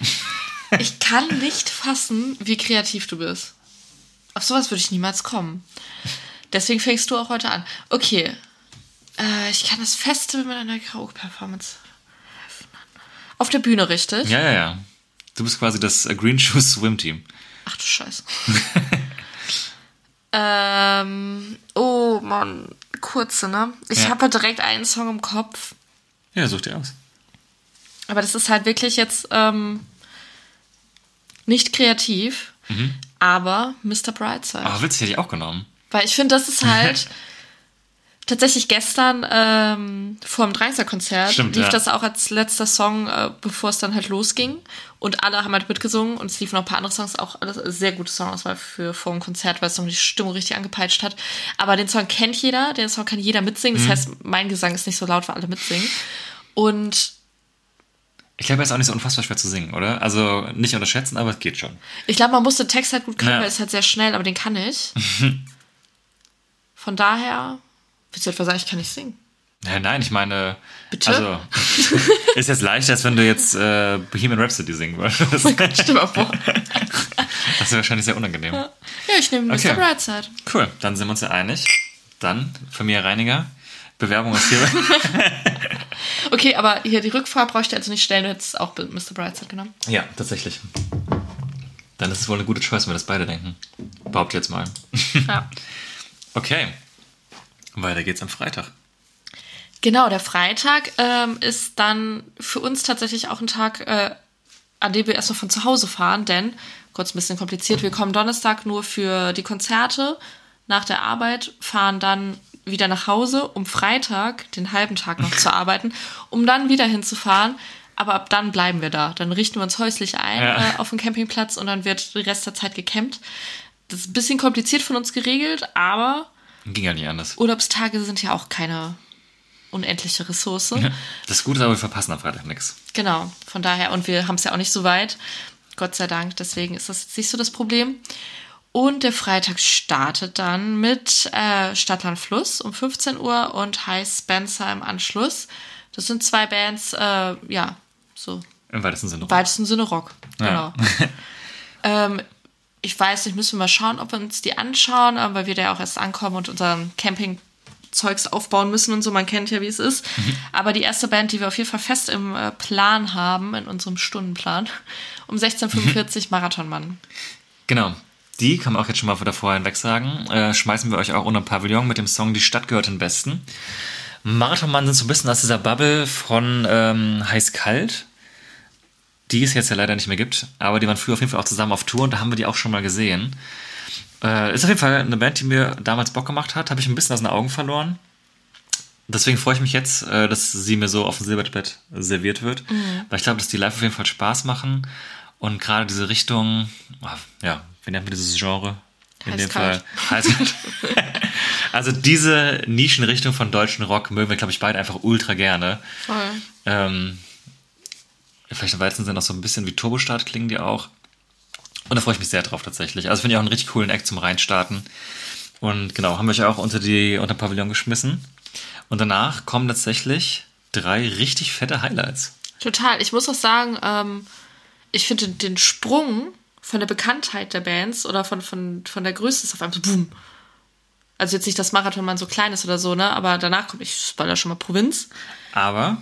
Speaker 3: Ich kann nicht fassen, wie kreativ du bist. Auf sowas würde ich niemals kommen. Deswegen fängst du auch heute an. Okay. Äh, ich kann das Festival mit einer Karaoke-Performance öffnen. Auf der Bühne, richtig?
Speaker 1: Ja, ja, ja. Du bist quasi das Green Juice Swim Team.
Speaker 3: Ach du Scheiße. ähm, oh Mann, kurze, ne? Ich
Speaker 1: Ja.
Speaker 3: habe halt direkt einen Song im Kopf.
Speaker 1: Ja, such dir aus.
Speaker 3: Aber das ist halt wirklich jetzt ähm, nicht kreativ, aber Mr. Brightside.
Speaker 1: Aber witzig, hätte ich auch genommen.
Speaker 3: Weil ich finde, das ist halt tatsächlich gestern ähm, vor dem Dreiser-Konzert
Speaker 1: Stimmt,
Speaker 3: lief
Speaker 1: ja.
Speaker 3: das auch als letzter Song, äh, bevor es dann halt losging. Und alle haben halt mitgesungen und es liefen noch ein paar andere Songs, auch alles sehr gute Songauswahl für vor dem Konzert, weil es noch die Stimmung richtig angepeitscht hat. Aber den Song kennt jeder, den Song kann jeder mitsingen.
Speaker 1: Mhm.
Speaker 3: Das heißt, mein Gesang ist nicht so laut, weil alle mitsingen. Und
Speaker 1: Ich glaube, er ist auch nicht so unfassbar schwer zu singen, oder? Also nicht unterschätzen, aber es geht schon.
Speaker 3: Ich glaube, man muss den Text halt gut können,
Speaker 1: Ja.
Speaker 3: weil er ist halt sehr schnell, aber den kann ich. Von daher, willst du etwa sagen, ich kann nicht singen?
Speaker 1: Ja, nein, ich meine.
Speaker 3: Bitte?
Speaker 1: Also, ist jetzt leichter, als wenn du jetzt äh, Bohemian Rhapsody singen würdest.
Speaker 3: Stell mal vor.
Speaker 1: Das wäre wahrscheinlich sehr unangenehm.
Speaker 3: Ja, ich nehme
Speaker 1: Okay.
Speaker 3: Mr. Brightside.
Speaker 1: Cool, dann sind wir uns ja einig. Dann, Familie Reiniger, Bewerbung ist hier.
Speaker 3: Okay, aber hier die Rückfrage brauche ich dir also nicht stellen, du hättest auch Mr. Brightside genommen.
Speaker 1: ja, tatsächlich. Dann ist es wohl eine gute Choice, wenn wir das beide denken. Behaupte jetzt mal.
Speaker 3: Ja.
Speaker 1: Okay. Weiter geht's am Freitag.
Speaker 3: Genau, der Freitag ähm, ist dann für uns tatsächlich auch ein Tag, äh, an dem wir erstmal von zu Hause fahren, denn, kurz ein bisschen kompliziert, wir kommen Donnerstag nur für die Konzerte nach der Arbeit, fahren dann wieder nach Hause, um Freitag den halben Tag noch zu arbeiten, um dann wieder hinzufahren. Aber ab dann bleiben wir da. Dann richten wir uns häuslich ein
Speaker 1: Ja.
Speaker 3: äh, auf dem Campingplatz und dann wird den Rest der Zeit gecampt. Das ist ein bisschen kompliziert von uns geregelt, aber
Speaker 1: Ging ja nicht anders.
Speaker 3: Urlaubstage sind ja auch keine unendliche Ressource.
Speaker 1: Das Gute ist aber, wir verpassen am Freitag nichts.
Speaker 3: Genau, von daher, und wir haben es ja auch nicht so weit, Gott sei Dank, deswegen ist das jetzt nicht so das Problem. Und der Freitag startet dann mit äh, Stadtland Fluss um 15 Uhr und High Spencer im Anschluss. Das sind zwei Bands, äh, ja, so
Speaker 1: Im weitesten Sinne.
Speaker 3: im weitesten Sinne Rock.
Speaker 1: Ja.
Speaker 3: Genau. ähm, ich weiß nicht, müssen wir mal schauen, ob wir uns die anschauen, weil wir da ja auch erst ankommen und unseren Camping-Zeugs aufbauen müssen und so. Man kennt ja, wie es ist. Aber die erste Band, die wir auf jeden Fall fest im äh, Plan haben, in unserem Stundenplan, um 16.45 Marathonmann.
Speaker 1: Genau. Die kann man auch jetzt schon mal davor hinweg sagen. Äh, schmeißen wir euch auch unter Pavillon mit dem Song Die Stadt gehört den Besten. Marathonmann sind so ein bisschen aus dieser Bubble von ähm, Heiß Kalt, die es jetzt ja leider nicht mehr gibt, aber die waren früher auf jeden Fall auch zusammen auf Tour und da haben wir die auch schon mal gesehen. Äh, ist auf jeden Fall eine Band, die mir damals Bock gemacht hat, habe ich ein bisschen aus den Augen verloren. Deswegen freue ich mich jetzt, äh, dass sie mir so auf dem Silbertablett serviert wird, weil ich glaube, dass die live auf jeden Fall Spaß machen und gerade diese Richtung, ah, ja, wie nennt man dieses Genre? In dem Fall Also diese Nischenrichtung von deutschen Rock mögen wir, glaube ich, beide einfach ultra gerne.
Speaker 3: Voll.
Speaker 1: Ähm, vielleicht im weitesten Sinne auch so ein bisschen wie Turbostart klingen die auch. Und da freue ich mich sehr drauf tatsächlich. Also finde ich auch einen richtig coolen Act zum Reinstarten. Und genau, haben wir euch auch unter die unter den Pavillon geschmissen. Und danach kommen tatsächlich drei richtig fette Highlights.
Speaker 3: Total. Ich muss auch sagen, ähm, ich finde den Sprung von der Bekanntheit der Bands oder von, von, von der Größe ist auf einmal so boom. Also jetzt nicht, dass Marathonmann so klein ist oder so, ne? Aber danach kommt, ich spoiler schon mal Provinz.
Speaker 1: Aber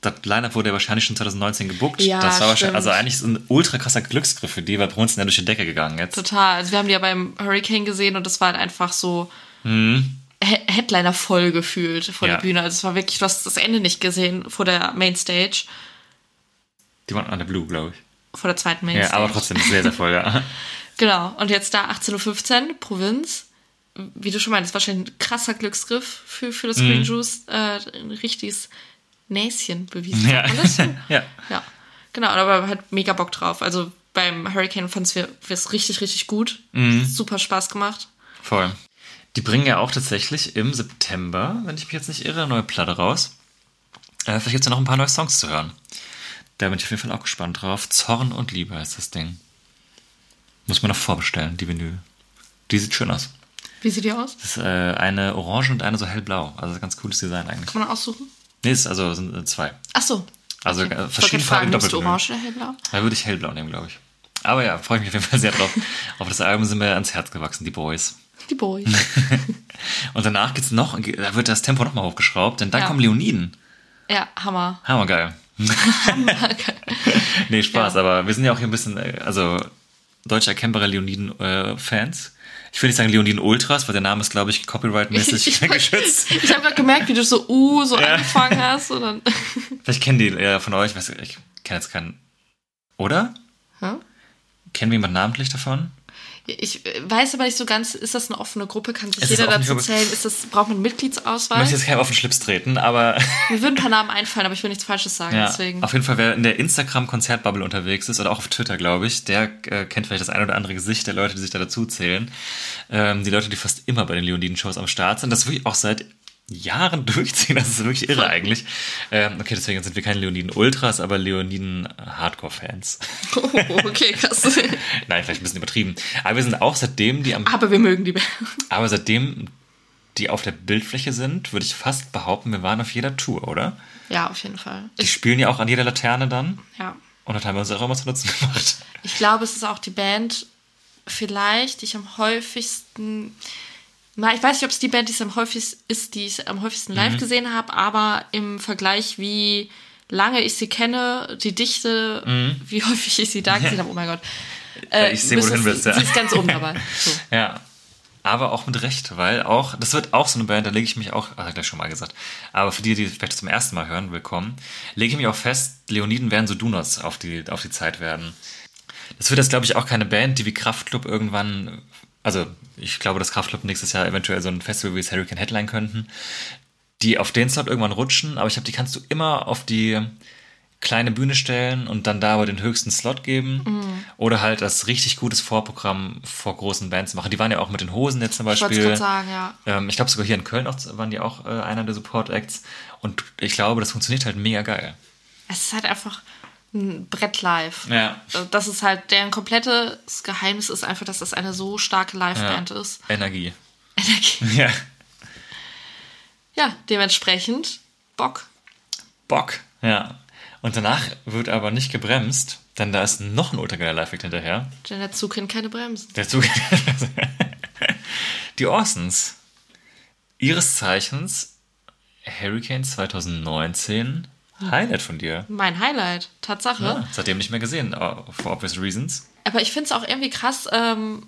Speaker 1: das Line-Up wurde ja wahrscheinlich schon 2019 gebuckt.
Speaker 3: Ja,
Speaker 1: das war wahrscheinlich, also eigentlich so ein ultra krasser Glücksgriff für die, weil bei uns sind ja durch die Decke gegangen jetzt.
Speaker 3: Total. Also wir haben die ja beim Hurricane gesehen und das war halt einfach so
Speaker 1: Mhm.
Speaker 3: He- Headliner voll gefühlt vor
Speaker 1: Ja.
Speaker 3: der Bühne. Also es war wirklich, du hast das Ende nicht gesehen vor der Mainstage,
Speaker 1: Die waren an der Blue, glaube ich.
Speaker 3: vor der zweiten
Speaker 1: Ja,
Speaker 3: Mainstage.
Speaker 1: aber trotzdem sehr, sehr voll, ja.
Speaker 3: Genau. Und jetzt da 18.15 Uhr, Provinz. Wie du schon meinst, wahrscheinlich ein krasser Glücksgriff für, für das
Speaker 1: Mhm.
Speaker 3: Green Juice. Äh, ein richtiges Näschen bewiesen.
Speaker 1: Ja. Ja.
Speaker 3: ja. Genau, aber halt mega Bock drauf. Also beim Hurricane fanden wir es richtig, richtig gut.
Speaker 1: Mhm.
Speaker 3: Super Spaß gemacht.
Speaker 1: Voll. Die bringen ja auch tatsächlich im September, wenn ich mich jetzt nicht irre, eine neue Platte raus. Äh, vielleicht gibt es ja noch ein paar neue Songs zu hören. Da bin ich auf jeden Fall auch gespannt drauf. Zorn und Liebe heißt das Ding. Muss man noch vorbestellen, die Vinyl. Die sieht schön aus.
Speaker 3: Wie sieht die aus?
Speaker 1: Das ist äh, eine orange und eine so hellblau. Also ganz cooles Design eigentlich.
Speaker 3: Kann man aussuchen?
Speaker 1: Nee, ist also sind äh, zwei.
Speaker 3: Ach so.
Speaker 1: Also
Speaker 3: Okay.
Speaker 1: äh, verschiedene Farben doppelt.
Speaker 3: du orange oder hellblau?
Speaker 1: Da würde ich hellblau nehmen, glaube ich. Aber ja, freue ich mich auf jeden Fall sehr drauf. auf das Album sind mir ans Herz gewachsen, die Boys.
Speaker 3: Die Boys.
Speaker 1: Und danach geht's noch, da wird das Tempo nochmal hochgeschraubt, denn dann
Speaker 3: Ja.
Speaker 1: kommen Leoniden.
Speaker 3: ja, Hammer.
Speaker 1: Hammergeil. nee, Spaß,
Speaker 3: Ja.
Speaker 1: aber wir sind ja auch hier ein bisschen, äh, also deutsch erkennbare Leoniden-Fans. Ich will nicht sagen Leoniden Ultras, weil der Name ist, glaube ich, copyright-mäßig
Speaker 3: Ich-
Speaker 1: geschützt.
Speaker 3: Ich habe gerade gemerkt, wie du so uh so
Speaker 1: Ja.
Speaker 3: angefangen hast. Und dann
Speaker 1: Vielleicht kennen die ja von euch, ich, ich kenne jetzt keinen. Oder?
Speaker 3: Hä?
Speaker 1: Kennen wir jemanden namentlich davon?
Speaker 3: Ich weiß aber nicht so ganz, ist das eine offene Gruppe? Kann sich
Speaker 1: Es
Speaker 3: jeder dazu
Speaker 1: Gruppe.
Speaker 3: zählen? Ist das, braucht man einen
Speaker 1: Ich möchte jetzt keinem auf den Schlips treten, aber
Speaker 3: Mir würden ein paar Namen einfallen, aber ich will nichts Falsches sagen,
Speaker 1: ja,
Speaker 3: deswegen.
Speaker 1: auf jeden Fall, wer in der Instagram-Konzertbubble unterwegs ist oder auch auf Twitter, glaube ich, der äh, kennt vielleicht das ein oder andere Gesicht der Leute, die sich da dazu zählen. Ähm, die Leute, die fast immer bei den Leoniden-Shows am Start sind, das wirklich auch seit Jahren durchziehen. Das ist wirklich irre eigentlich. Ähm, okay, deswegen sind wir keine Leoniden-Ultras, aber Leoniden-Hardcore-Fans.
Speaker 3: Oh, okay, krass.
Speaker 1: Nein, vielleicht ein bisschen übertrieben. Aber wir sind auch seitdem die am
Speaker 3: aber wir mögen die Band.
Speaker 1: Aber seitdem die auf der Bildfläche sind, würde ich fast behaupten, wir waren auf jeder Tour, oder?
Speaker 3: Ja, auf jeden Fall.
Speaker 1: Die
Speaker 3: Ich,
Speaker 1: spielen ja auch an jeder Laterne dann.
Speaker 3: ja.
Speaker 1: Und das haben wir uns auch immer zu Nutzen gemacht.
Speaker 3: ich glaube, es ist auch die Band, vielleicht, die ich am häufigsten. Na, ich weiß nicht, ob es die Band die es am häufigsten ist, die ich am häufigsten live gesehen habe, aber im Vergleich, wie lange ich sie kenne, die Dichte, wie häufig ich sie da gesehen habe, oh mein Gott.
Speaker 1: Äh, ich sehe, wo du hin willst,
Speaker 3: Sie
Speaker 1: ja.
Speaker 3: ist ganz oben dabei. So.
Speaker 1: Ja. Aber auch mit Recht, weil auch, das wird auch so eine Band, da lege ich mich auch, ach, gleich schon mal gesagt, aber für die, die vielleicht zum ersten Mal hören, willkommen, lege ich mich auch fest, Leoniden werden so Donuts auf die, auf die Zeit werden. Das wird jetzt, glaube ich, auch keine Band, die wie Kraftklub irgendwann, also ich glaube, dass Kraftklub nächstes Jahr eventuell so ein Festival wie das Hurricane Headline könnten, die auf den Slot irgendwann rutschen, aber ich glaube, die kannst du immer auf die kleine Bühne stellen und dann da aber den höchsten Slot geben.
Speaker 3: Mhm.
Speaker 1: Oder halt das richtig gutes Vorprogramm vor großen Bands machen. Die waren ja auch mit den Hosen jetzt zum
Speaker 3: Ich
Speaker 1: Beispiel.
Speaker 3: sagen, ja.
Speaker 1: Ähm, ich glaube sogar hier in Köln auch, waren die auch äh, einer der Support-Acts. Und ich glaube, das funktioniert halt mega geil.
Speaker 3: Es ist halt einfach ein Brett live.
Speaker 1: Ja.
Speaker 3: Das ist halt, deren komplettes Geheimnis ist einfach, dass das eine so starke Liveband ist.
Speaker 1: Energie.
Speaker 3: Energie.
Speaker 1: Ja.
Speaker 3: Ja, dementsprechend Bock.
Speaker 1: Bock. Ja. Und danach wird aber nicht gebremst, denn da ist noch ein ultrageiler Live-Act hinterher.
Speaker 3: Denn der Zug kennt keine Bremsen.
Speaker 1: Der Zug. die Orsons. Ihres Zeichens Hurricane 2019. Highlight von dir.
Speaker 3: Mein Highlight, Tatsache.
Speaker 1: Ja, seitdem nicht mehr gesehen, for obvious reasons.
Speaker 3: Aber ich finde es auch irgendwie krass, ähm,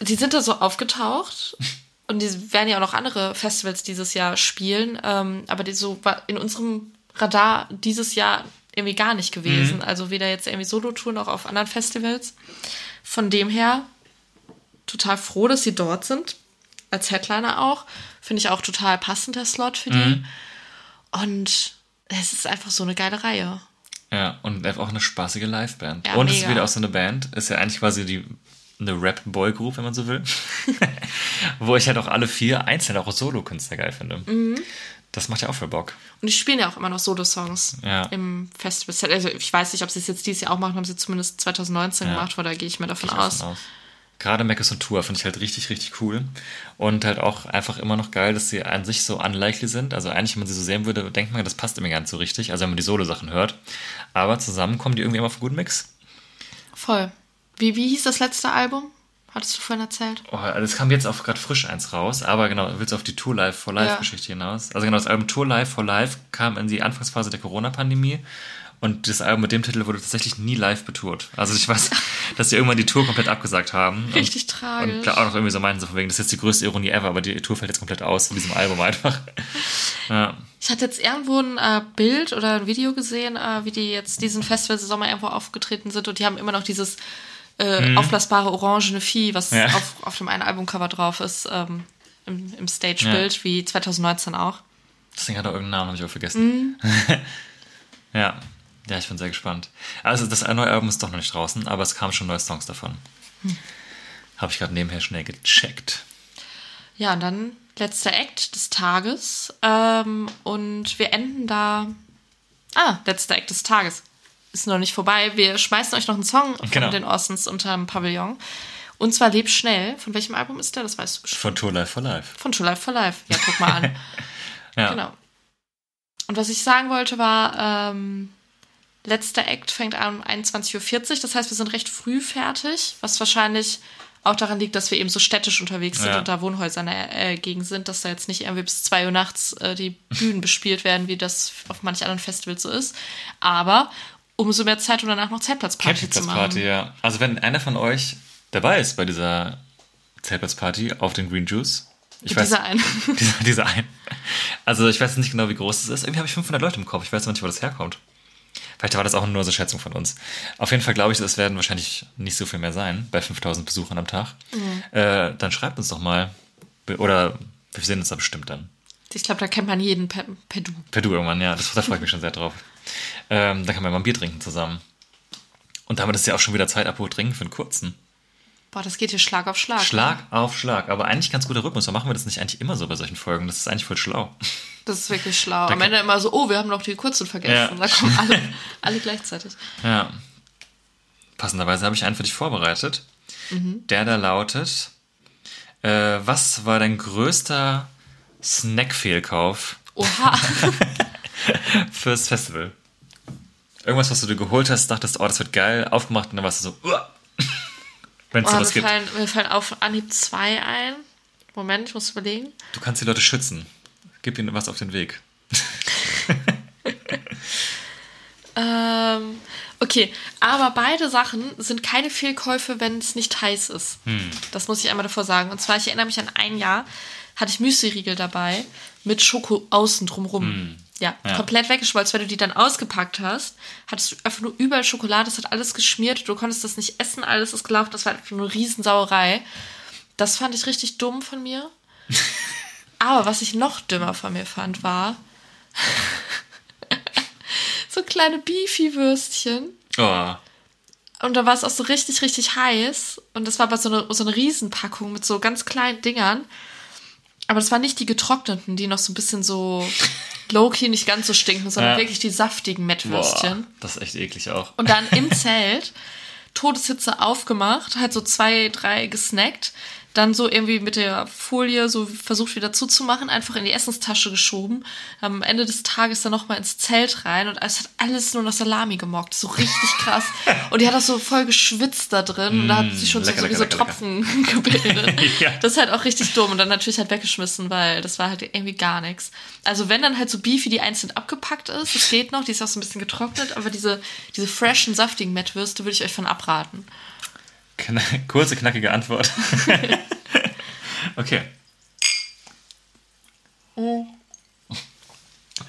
Speaker 3: die sind da so aufgetaucht und die werden ja auch noch andere Festivals dieses Jahr spielen, ähm, aber die so war in unserem Radar dieses Jahr irgendwie gar nicht gewesen. Also weder jetzt irgendwie Solo-Tour noch auf anderen Festivals. Von dem her total froh, dass sie dort sind. Als Headliner auch. Finde ich auch total passend, der Slot für die. Und es ist einfach so eine geile Reihe.
Speaker 1: Ja, und auch eine spaßige Liveband.
Speaker 3: Ja,
Speaker 1: und es ist
Speaker 3: mega.
Speaker 1: wieder auch so eine Band. Ist ja eigentlich quasi die eine Rap-Boy-Group, wenn man so will. Wo ich halt auch alle vier einzeln auch Solo-Künstler geil finde.
Speaker 3: Mhm.
Speaker 1: Das macht ja auch für Bock.
Speaker 3: Und die spielen ja auch immer noch Solo-Songs
Speaker 1: Ja.
Speaker 3: im Festival. Also ich weiß nicht, ob sie es jetzt dieses Jahr auch machen, haben sie zumindest 2019
Speaker 1: Ja.
Speaker 3: gemacht, oder gehe ich mir davon
Speaker 1: Ich
Speaker 3: aus.
Speaker 1: davon aus. Gerade Meckes und Tour finde ich halt richtig, richtig cool. Und halt auch einfach immer noch geil, dass sie an sich so unlikely sind. Also eigentlich, wenn man sie so sehen würde, denkt man, das passt immer gar nicht so richtig. Also wenn man die Solo-Sachen hört. Aber zusammen kommen die irgendwie immer auf einen guten Mix.
Speaker 3: Voll. Wie, wie hieß das letzte Album? Hattest du vorhin erzählt?
Speaker 1: Oh, also es kam jetzt auch gerade frisch eins raus, aber genau, willst du auf die Tour Live for Life
Speaker 3: Ja.
Speaker 1: Geschichte hinaus? Also genau, das Album Tour Live for Life kam in die Anfangsphase der Corona-Pandemie und das Album mit dem Titel wurde tatsächlich nie live betourt. Also ich weiß, dass sie irgendwann die Tour komplett abgesagt haben.
Speaker 3: Richtig
Speaker 1: und,
Speaker 3: tragisch.
Speaker 1: Und klar auch noch irgendwie so meinten, so von wegen, das ist jetzt die größte Ironie ever, aber die Tour fällt jetzt komplett aus in diesem Album einfach. Ja,
Speaker 3: Ich hatte jetzt irgendwo ein äh, Bild oder ein Video gesehen, äh, wie die jetzt diesen Festival-Saison mal irgendwo aufgetreten sind und die haben immer noch dieses äh, aufblasbare orangene Vieh, was
Speaker 1: Mhm. Ja.
Speaker 3: auf, auf dem einen Albumcover drauf ist, ähm, im, im Stage-Bild, wie 2019 auch.
Speaker 1: das Ding hat auch irgendeinen Namen, habe ich auch vergessen. ja. Ja, ich bin sehr gespannt. Also das neue Album ist doch noch nicht draußen, aber es kamen schon neue Songs davon. Habe ich gerade nebenher schnell gecheckt.
Speaker 3: Ja, und dann letzter Act des Tages. Ähm, und wir enden da. Ah, letzter Act des Tages. Ist noch nicht vorbei. Wir schmeißen euch noch einen Song von
Speaker 1: Genau.
Speaker 3: den Orsons unterm Pavillon. Und zwar Leb schnell. Von welchem Album ist der? Das weißt du bestimmt.
Speaker 1: Von Tour Life for Life.
Speaker 3: Von To Life for Life. Ja, guck mal an.
Speaker 1: Ja.
Speaker 3: Genau. Und was ich sagen wollte war, ähm, letzter Act fängt an um 21.40 Uhr. Das heißt, wir sind recht früh fertig, was wahrscheinlich auch daran liegt, dass wir eben so städtisch unterwegs sind
Speaker 1: Ja.
Speaker 3: und da Wohnhäuser in der äh, Gegend sind, dass da jetzt nicht irgendwie bis 2 Uhr nachts äh, die Bühnen bespielt werden, wie das auf manch anderen Festivals so ist. Aber umso mehr Zeit, um danach noch Zeltplatzparty zu machen.
Speaker 1: Campingplatzparty, ja. Also wenn einer von euch dabei ist bei dieser Zeltplatzparty auf den Green Juice. Ich weiß,
Speaker 3: Dieser eine.
Speaker 1: dieser, dieser ein. Also ich weiß nicht genau, wie groß es ist. Irgendwie habe ich 500 Leute im Kopf. Ich weiß noch nicht, wo das herkommt. Vielleicht war das auch nur so eine Schätzung von uns. Auf jeden Fall glaube ich, es werden wahrscheinlich nicht so viel mehr sein bei 5000 Besuchern am Tag. Äh, dann schreibt uns doch mal. Oder wir sehen uns da bestimmt dann.
Speaker 3: Ich glaube, da kennt man jeden per, per Du.
Speaker 1: Per Du irgendwann, ja. Das, da freue ich mich schon sehr drauf. Ähm, da kann man mal ein Bier trinken zusammen. Und damit ist ja auch schon wieder Zeit, apropos trinken für einen kurzen.
Speaker 3: Boah, das geht hier Schlag auf Schlag.
Speaker 1: Schlag auf Schlag. Aber eigentlich ganz guter Rhythmus. Warum machen wir das nicht eigentlich immer so bei solchen Folgen? Das ist eigentlich voll schlau.
Speaker 3: Das ist wirklich schlau.
Speaker 1: Da
Speaker 3: Am Ende immer so, oh, wir haben noch die kurzen vergessen.
Speaker 1: Ja.
Speaker 3: Da kommen alle, alle gleichzeitig.
Speaker 1: Ja. Passenderweise habe ich einen für dich vorbereitet. Der da lautet: äh, Was war dein größter Snack-Fehlkauf
Speaker 3: Oha.
Speaker 1: fürs Festival? Irgendwas, was du dir geholt hast, dachtest, oh, das wird geil, aufgemacht und dann warst du so, wenn es
Speaker 3: Oh, mir,
Speaker 1: sowas gibt.
Speaker 3: fallen, mir fallen auf Anhieb zwei ein. Moment, ich muss überlegen.
Speaker 1: Du kannst die Leute schützen. Gib ihnen was auf den Weg.
Speaker 3: Ähm, okay, aber beide Sachen sind keine Fehlkäufe, wenn es nicht heiß ist.
Speaker 1: Hm.
Speaker 3: Das muss ich einmal davor sagen. Und zwar, ich erinnere mich an ein Jahr, hatte ich Müsli-Riegel dabei mit Schoko außen drumrum.
Speaker 1: Hm. Ja.
Speaker 3: komplett weggeschmolzen. Wenn du die dann ausgepackt hast, hattest du einfach nur überall Schokolade, es hat alles geschmiert, du konntest das nicht essen, alles ist gelaufen, das war einfach nur eine Riesensauerei. Das fand ich richtig dumm von mir. Aber was ich noch dümmer von mir fand, war so kleine Beefy-Würstchen.
Speaker 1: Oh.
Speaker 3: Und da war es auch so richtig, richtig heiß. Und das war aber so eine, so eine Riesenpackung mit so ganz kleinen Dingern. Aber das waren nicht die getrockneten, die noch so ein bisschen so low-key nicht ganz so stinken, sondern
Speaker 1: Ja.
Speaker 3: wirklich die saftigen
Speaker 1: Boah,
Speaker 3: Mettwürstchen.
Speaker 1: das ist echt eklig auch.
Speaker 3: Und dann im Zelt Todeshitze aufgemacht, halt so zwei, drei gesnackt, dann so irgendwie mit der Folie so versucht wieder zuzumachen, einfach in die Essenstasche geschoben, am Ende des Tages dann nochmal ins Zelt rein und es hat alles nur noch Salami gemockt, so richtig krass. Und die hat auch so voll geschwitzt da drin und da hat sie schon
Speaker 1: lecker,
Speaker 3: so,
Speaker 1: lecker,
Speaker 3: so
Speaker 1: lecker,
Speaker 3: Tropfen gebildet.
Speaker 1: Ja.
Speaker 3: Das ist halt auch richtig dumm und dann natürlich halt weggeschmissen, weil das war halt irgendwie gar nichts. Also wenn dann halt so Beefy, die einzeln abgepackt ist, das geht noch, die ist auch so ein bisschen getrocknet, aber diese, diese freshen, saftigen Mettwürste würde ich euch von abraten.
Speaker 1: Kna kurze, knackige Antwort. okay.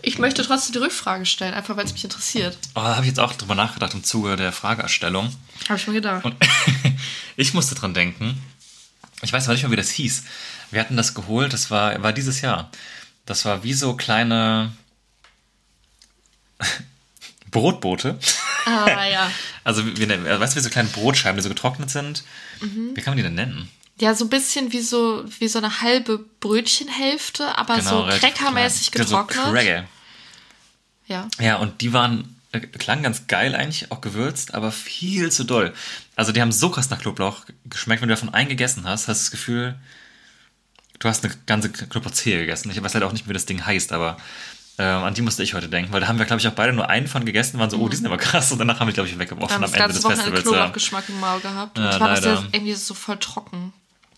Speaker 3: Ich möchte trotzdem die Rückfrage stellen, einfach weil es mich interessiert.
Speaker 1: Oh, da habe ich jetzt auch drüber nachgedacht im Zuge der Frageerstellung.
Speaker 3: Habe ich mir gedacht.
Speaker 1: Und ich musste dran denken. Ich weiß aber nicht mehr, wie das hieß. Wir hatten das geholt, das war, war dieses Jahr. Das war wie so kleine Brotboote.
Speaker 3: ah, ja.
Speaker 1: Also, wie, wie, weißt du, wie so kleine Brotscheiben, die so getrocknet sind?
Speaker 3: Mhm.
Speaker 1: Wie kann man die denn nennen?
Speaker 3: Ja, so ein bisschen wie so, wie so eine halbe Brötchenhälfte, aber so
Speaker 1: Genau, relativ
Speaker 3: crackermäßig getrocknet.
Speaker 1: So Cracker.
Speaker 3: ja.
Speaker 1: Ja, und die waren, äh, klangen ganz geil eigentlich, auch gewürzt, aber viel zu doll. Also die haben so krass nach Knoblauch geschmeckt, wenn du davon einen gegessen hast, hast du das Gefühl, du hast eine ganze Knoblauchzehe gegessen. Ich weiß leider auch nicht, wie das Ding heißt, aber ähm, an die musste ich heute denken, weil da haben wir, glaube ich, auch beide nur einen von gegessen, waren so, oh, die sind aber krass, und danach haben wir, glaube ich, weggeworfen am
Speaker 3: das
Speaker 1: Ende des Festivals. Ja.
Speaker 3: Knoblauchgeschmack im Maul gehabt. Und
Speaker 1: Ja,
Speaker 3: ich fand das ja
Speaker 1: leider.
Speaker 3: irgendwie so voll trocken.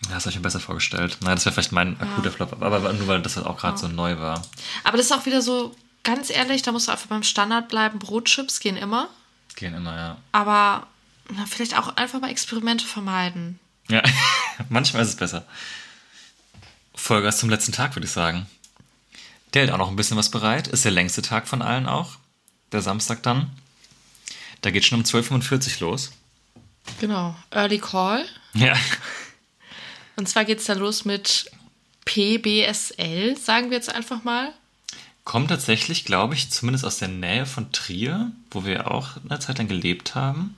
Speaker 1: Ja, das habe ich mir besser vorgestellt. Nein, das wäre vielleicht mein akuter Flop, aber nur weil das halt auch gerade so neu war.
Speaker 3: Aber das ist auch wieder so, ganz ehrlich, da musst du einfach beim Standard bleiben. Brotchips gehen immer.
Speaker 1: Gehen immer, ja.
Speaker 3: Aber na, vielleicht auch einfach mal Experimente vermeiden.
Speaker 1: Ja, manchmal ist es besser. Vollgas zum letzten Tag, würde ich sagen. Der hält auch noch ein bisschen was bereit. Ist der längste Tag von allen auch. Der Samstag dann. Da geht schon um 12.45 Uhr los.
Speaker 3: Genau. Early Call.
Speaker 1: Ja.
Speaker 3: Und zwar geht es da los mit PBSL, sagen wir jetzt einfach mal.
Speaker 1: Kommt tatsächlich, glaube ich, zumindest aus der Nähe von Trier, wo wir auch eine Zeit lang gelebt haben.